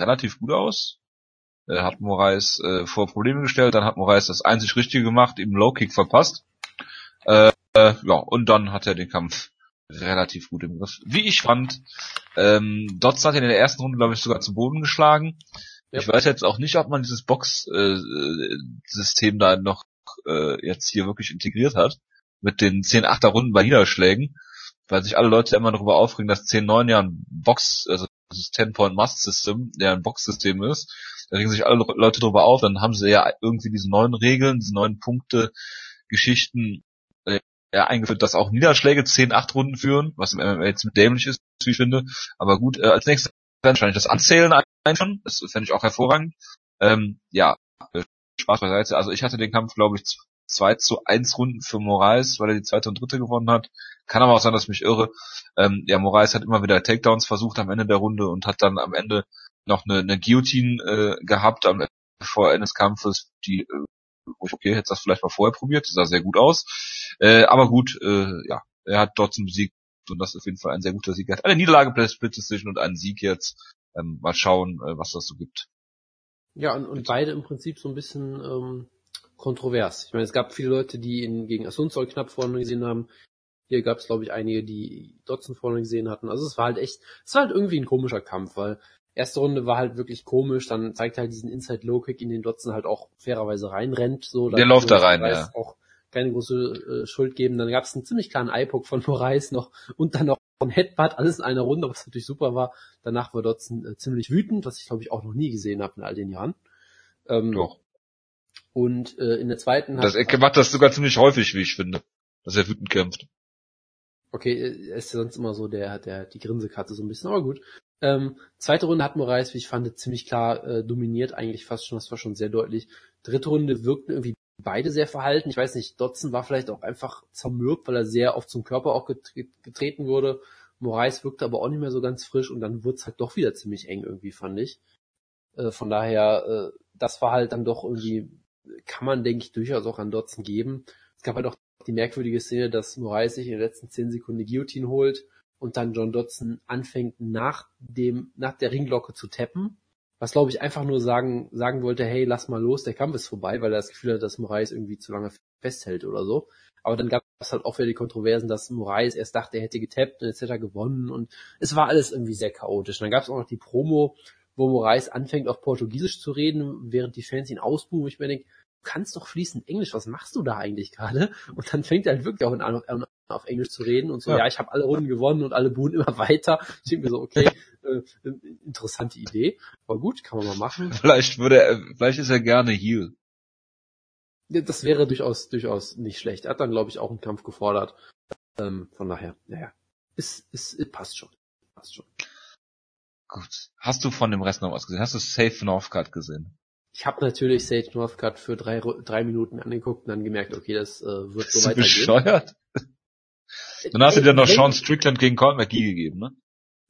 relativ gut aus äh, hat Moraes äh, vor Probleme gestellt, dann hat Moraes das einzig Richtige gemacht, ihm Low Kick verpasst. Äh, äh, ja, und dann hat er den Kampf relativ gut im Griff. Wie ich fand, ähm, Dotson hat ihn in der ersten Runde, glaube ich, sogar zu Boden geschlagen. Ja. Ich weiß jetzt auch nicht, ob man dieses Box-System äh, da noch äh, jetzt hier wirklich integriert hat, mit den 10-8er Runden bei Niederschlägen, weil sich alle Leute immer darüber aufregen, dass 10-9 ja ein Box, also das 10-Point-Must-System, der ein Box-System ist, da regen sich alle Leute drüber auf, dann haben sie ja irgendwie diese neuen Regeln, diese neuen Punkte, Geschichten ja, eingeführt, dass auch Niederschläge 10, 8 Runden führen, was im MMA jetzt dämlich ist, wie ich finde. Aber gut, äh, als nächstes werden wahrscheinlich das Anzählen einführen, das fände ich auch hervorragend. Ähm, ja, äh, Spaß beiseite. Also ich hatte den Kampf, glaube ich, 2 zu 1 Runden für Moraes, weil er die zweite und dritte gewonnen hat. Kann aber auch sein, dass ich mich irre. Ähm, ja, Moraes hat immer wieder Takedowns versucht am Ende der Runde und hat dann am Ende noch eine, eine Guillotine äh, gehabt am vor Ende des Kampfes, die äh, wo ich, okay, hätte das vielleicht mal vorher probiert, sah sehr gut aus. Äh, aber gut, äh, ja, er hat zum Sieg und das ist auf jeden Fall ein sehr guter Sieg. Er hat eine Niederlage bei Split Decision und einen Sieg jetzt. Ähm, mal schauen, äh, was das so gibt. Ja, und, und beide im Prinzip so ein bisschen ähm, kontrovers. Ich meine, es gab viele Leute, die ihn gegen Asunzol knapp vorne gesehen haben. Hier gab es, glaube ich, einige, die Dotzen vorne gesehen hatten. Also es war halt echt, es war halt irgendwie ein komischer Kampf, weil erste Runde war halt wirklich komisch, dann zeigt halt diesen Inside Low Kick in den Dotzen halt auch fairerweise reinrennt, so. Der läuft da rein, ja. Auch keine große äh, Schuld geben. Dann gab es einen ziemlich klaren Eyepoke von Moraes noch und dann noch ein Headbutt, alles in einer Runde, was natürlich super war. Danach war Dotzen äh, ziemlich wütend, was ich glaube ich auch noch nie gesehen habe in all den Jahren. Ähm, Doch. Und äh, in der zweiten das, hat, er macht das sogar ziemlich häufig, wie ich finde, dass er wütend kämpft. Okay, er ist ja sonst immer so der, der die Grinsekarte so ein bisschen, aber gut. Ähm, zweite Runde hat Moraes, wie ich fand, ziemlich klar äh, dominiert, eigentlich fast schon, das war schon sehr deutlich. Dritte Runde wirkten irgendwie beide sehr verhalten. Ich weiß nicht, Dotson war vielleicht auch einfach zermürbt, weil er sehr oft zum Körper auch getreten wurde. Moraes wirkte aber auch nicht mehr so ganz frisch und dann wurde es halt doch wieder ziemlich eng irgendwie, fand ich. Äh, von daher, äh, das war halt dann doch irgendwie, kann man, denke ich, durchaus auch an Dotson geben. Es gab halt auch die merkwürdige Szene, dass Moraes sich in den letzten zehn Sekunden die Guillotine holt und dann John Dodson anfängt nach dem, nach der Ringglocke zu tappen. Was glaube ich einfach nur sagen, sagen wollte, hey, lass mal los, der Kampf ist vorbei, weil er das Gefühl hat, dass Moraes irgendwie zu lange festhält oder so. Aber dann gab es halt auch wieder die Kontroversen, dass Moraes erst dachte, er hätte getappt und jetzt hätte er gewonnen und es war alles irgendwie sehr chaotisch. Und dann gab es auch noch die Promo, wo Moraes anfängt auf Portugiesisch zu reden, während die Fans ihn ausbuhen. Ich du kannst doch fließend Englisch, was machst du da eigentlich gerade? Und dann fängt er halt wirklich auch an, auf Englisch zu reden und so, ja, ja ich habe alle Runden gewonnen und alle buhen immer weiter. Ich denke mir so, okay, äh, interessante Idee, aber gut, kann man mal machen. Vielleicht würde er, vielleicht ist er gerne Heal. Das wäre durchaus, durchaus nicht schlecht. Er hat dann, glaube ich, auch einen Kampf gefordert. Ähm, von daher, naja, es, es, es passt schon. Passt schon. Gut. Hast du von dem Rest noch was gesehen? Hast du Safe Northcutt gesehen? Ich habe natürlich Sage Northcutt für drei, drei Minuten angeguckt und dann gemerkt, okay, das äh, wird so weitergehen. bescheuert? Dann hast du dir noch wenn, Sean Strickland gegen Colin McGee gegeben, ne?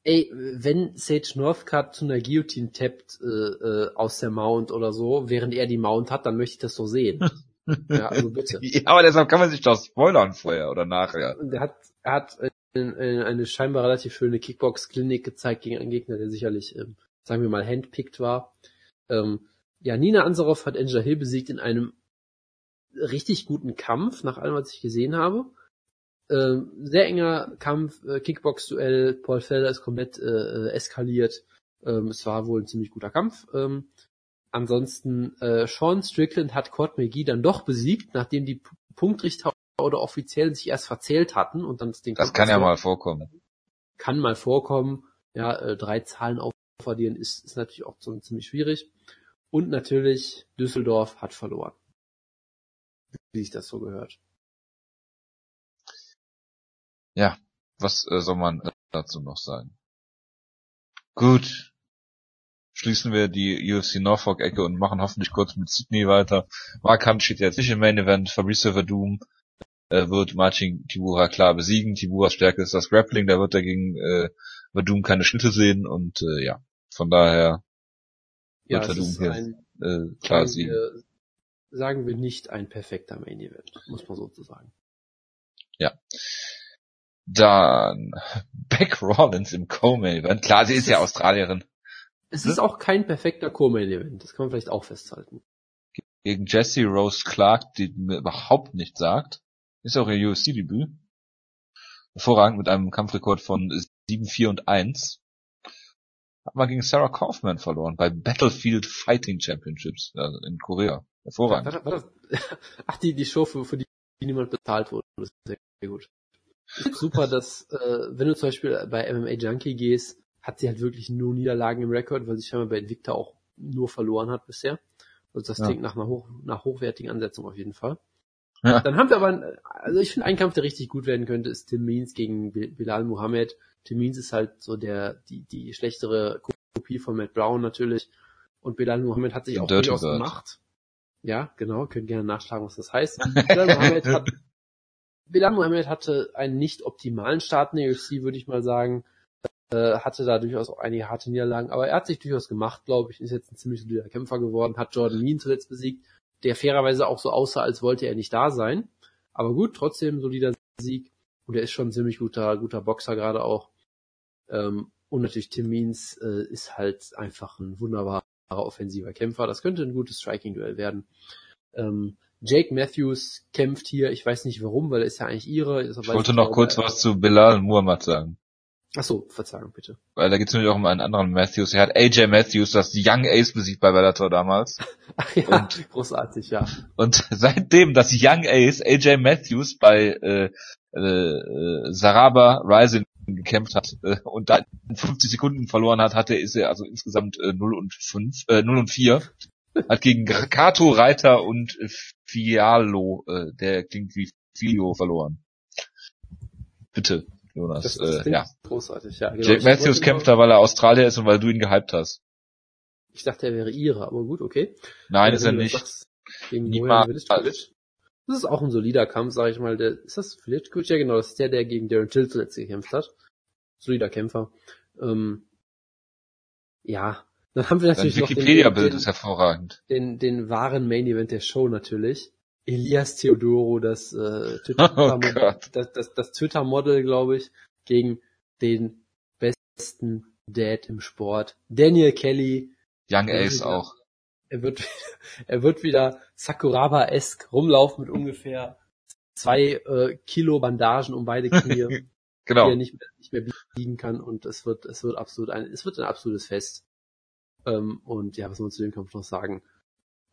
Ey, wenn Sage Northcutt zu einer Guillotine tappt äh, äh, aus der Mount oder so, während er die Mount hat, dann möchte ich das so sehen. ja, also bitte. ja, aber deshalb kann man sich doch spoilern vorher oder nachher. Und er hat, er hat eine, eine scheinbar relativ schöne Kickbox-Klinik gezeigt gegen einen Gegner, der sicherlich, ähm, sagen wir mal, handpicked war. Ähm, ja, Nina Ansaroff hat Angela Hill besiegt in einem richtig guten Kampf, nach allem, was ich gesehen habe. Ähm, sehr enger Kampf, äh, Kickbox-Duell, Paul Felder ist komplett äh, äh, eskaliert. Ähm, es war wohl ein ziemlich guter Kampf. Ähm, ansonsten, äh, Sean Strickland hat Cord McGee dann doch besiegt, nachdem die Punktrichter oder offiziell sich erst verzählt hatten und dann das Ding. Das kann ja mal vorkommen. Kann mal vorkommen. Ja, äh, drei Zahlen aufaddieren ist, ist natürlich auch so ziemlich schwierig. Und natürlich Düsseldorf hat verloren. Wie sich das so gehört. Ja, was äh, soll man dazu noch sagen? Gut. Schließen wir die UFC Norfolk-Ecke und machen hoffentlich kurz mit Sydney weiter. Mark Hunt steht jetzt nicht im Main Event. Fabrice Verdum äh, wird Martin Tibura klar besiegen. Tiburas Stärke ist das Grappling. Da wird dagegen äh, Verdum keine Schnitte sehen. Und äh, ja, von daher ja, Verdum hier ein, äh, klar siegen. Wir, sagen wir nicht ein perfekter Main Event, muss man sozusagen. Ja. Dann Beck Rollins im Co-Main Event. Klar, sie ist ja Australierin. Es ist auch kein perfekter Co-Main Event. Das kann man vielleicht auch festhalten. Gegen Jesse Rose Clark, die mir überhaupt nichts sagt. Ist auch ihr UFC-Debüt. Hervorragend mit einem Kampfrekord von 7, 4 und 1. Hat man gegen Sarah Kaufman verloren bei Battlefield Fighting Championships also in Korea. Hervorragend. Ach, die, die Show, für, für die niemand bezahlt wurde. Das ist sehr gut super, dass äh, wenn du zum Beispiel bei MMA Junkie gehst, hat sie halt wirklich nur Niederlagen im Rekord, weil sie scheinbar bei Invicta auch nur verloren hat bisher. Also das ja. klingt nach einer hoch, nach hochwertigen Ansetzung auf jeden Fall. Ja. Dann haben wir aber, also ich finde, ein Kampf, der richtig gut werden könnte, ist Tim Means gegen Bilal Muhammad. Tim Means ist halt so der, die, die schlechtere Kopie von Matt Brown natürlich. Und Bilal Muhammad hat sich auch durchaus gemacht. Ja, genau, könnt gerne nachschlagen, was das heißt. Bilal Muhammad hat Bilal Muhammad hatte einen nicht optimalen Start in der UFC, würde ich mal sagen. Äh, hatte da durchaus auch einige harte Niederlagen, aber er hat sich durchaus gemacht, glaube ich, ist jetzt ein ziemlich solider Kämpfer geworden, hat Jordan Mean zuletzt besiegt, der fairerweise auch so aussah, als wollte er nicht da sein. Aber gut, trotzdem solider Sieg. Und er ist schon ein ziemlich guter, guter Boxer gerade auch. Ähm, und natürlich Tim Means äh, ist halt einfach ein wunderbarer offensiver Kämpfer. Das könnte ein gutes Striking-Duell werden. Ähm, Jake Matthews kämpft hier, ich weiß nicht warum, weil er ist ja eigentlich ihre. ich wollte noch kurz was zu Bilal Muhammad sagen. Ach so, Verzeihung bitte. Weil da geht es nämlich auch um einen anderen Matthews. Er hat AJ Matthews, das Young Ace besiegt bei Bellator damals. Ach ja, und, großartig, ja. Und seitdem das Young Ace AJ Matthews bei äh, äh, Saraba Rising gekämpft hat äh, und da 50 Sekunden verloren hat, hatte ist er also insgesamt äh, 0 und 5, äh, 0 und 4 hat gegen Kato Reiter und Fialo, äh, der klingt wie Filio verloren. Bitte, Jonas. Das, das äh, ja. Großartig, ja. Genau. Jake Matthews kämpft da, weil er Australier ist und weil du ihn gehypt hast. Ich dachte, er wäre ihre, aber gut, okay. Nein, ist er nicht. Niemals. Das ist auch ein solider Kampf, sag ich mal. Der, ist das Filitkovic? Ja, genau, das ist der, der gegen Darren Till zuletzt gekämpft hat. solider Kämpfer. Ähm, ja, dann haben wir Dein natürlich noch Wikipedia-Bild ist hervorragend. den, den wahren Main Event der Show natürlich. Elias Theodoro, das äh, Oh Twitter-Model, Gott. das, das, das Twitter-Model, glaube ich, gegen den besten Dad im Sport. Daniel Kelly, Young Ace ja. auch. er wird, er wird wieder Sakuraba-esk rumlaufen mit ungefähr zwei äh, Kilo Bandagen um beide Knie, die Genau. er nicht mehr, nicht mehr biegen kann und es wird, es wird absolut ein, es wird ein absolutes Fest. Ähm, und ja, was soll man zu dem Kampf noch sagen?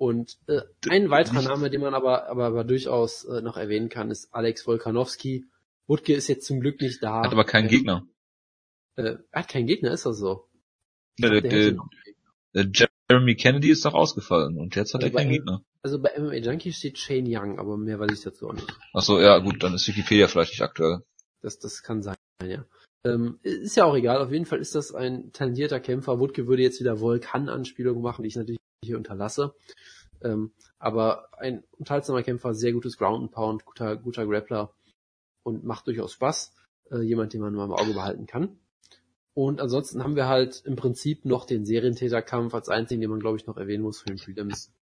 Und äh, ein weiterer Name, den man aber, aber, aber durchaus äh, noch erwähnen kann, ist Alex Volkanowski. Wutke ist jetzt zum Glück nicht da. Hat aber keinen Ähm, Gegner. Äh, er hat keinen Gegner, ist das so? Der, dachte, der, er der, der Jeremy Kennedy ist doch ausgefallen und jetzt hat Also er keinen Gegner. Also bei MMA Junkie steht Shane Young, aber mehr weiß ich dazu auch nicht. Ach so, ja gut, dann ist Wikipedia vielleicht nicht aktuell. Das, das kann sein, ja. Ähm, ist ja auch egal, auf jeden Fall ist das ein talentierter Kämpfer. Wutke würde jetzt wieder Vulkan-Anspielungen machen, die ich natürlich hier unterlasse. Ähm, aber ein unterhaltsamer Kämpfer, sehr gutes Ground and Pound, guter, guter Grappler und macht durchaus Spaß. Äh, jemand, den man mal im Auge behalten kann. Und ansonsten haben wir halt im Prinzip noch den Serientäterkampf als einzigen, den man glaube ich noch erwähnen muss für den Prelims.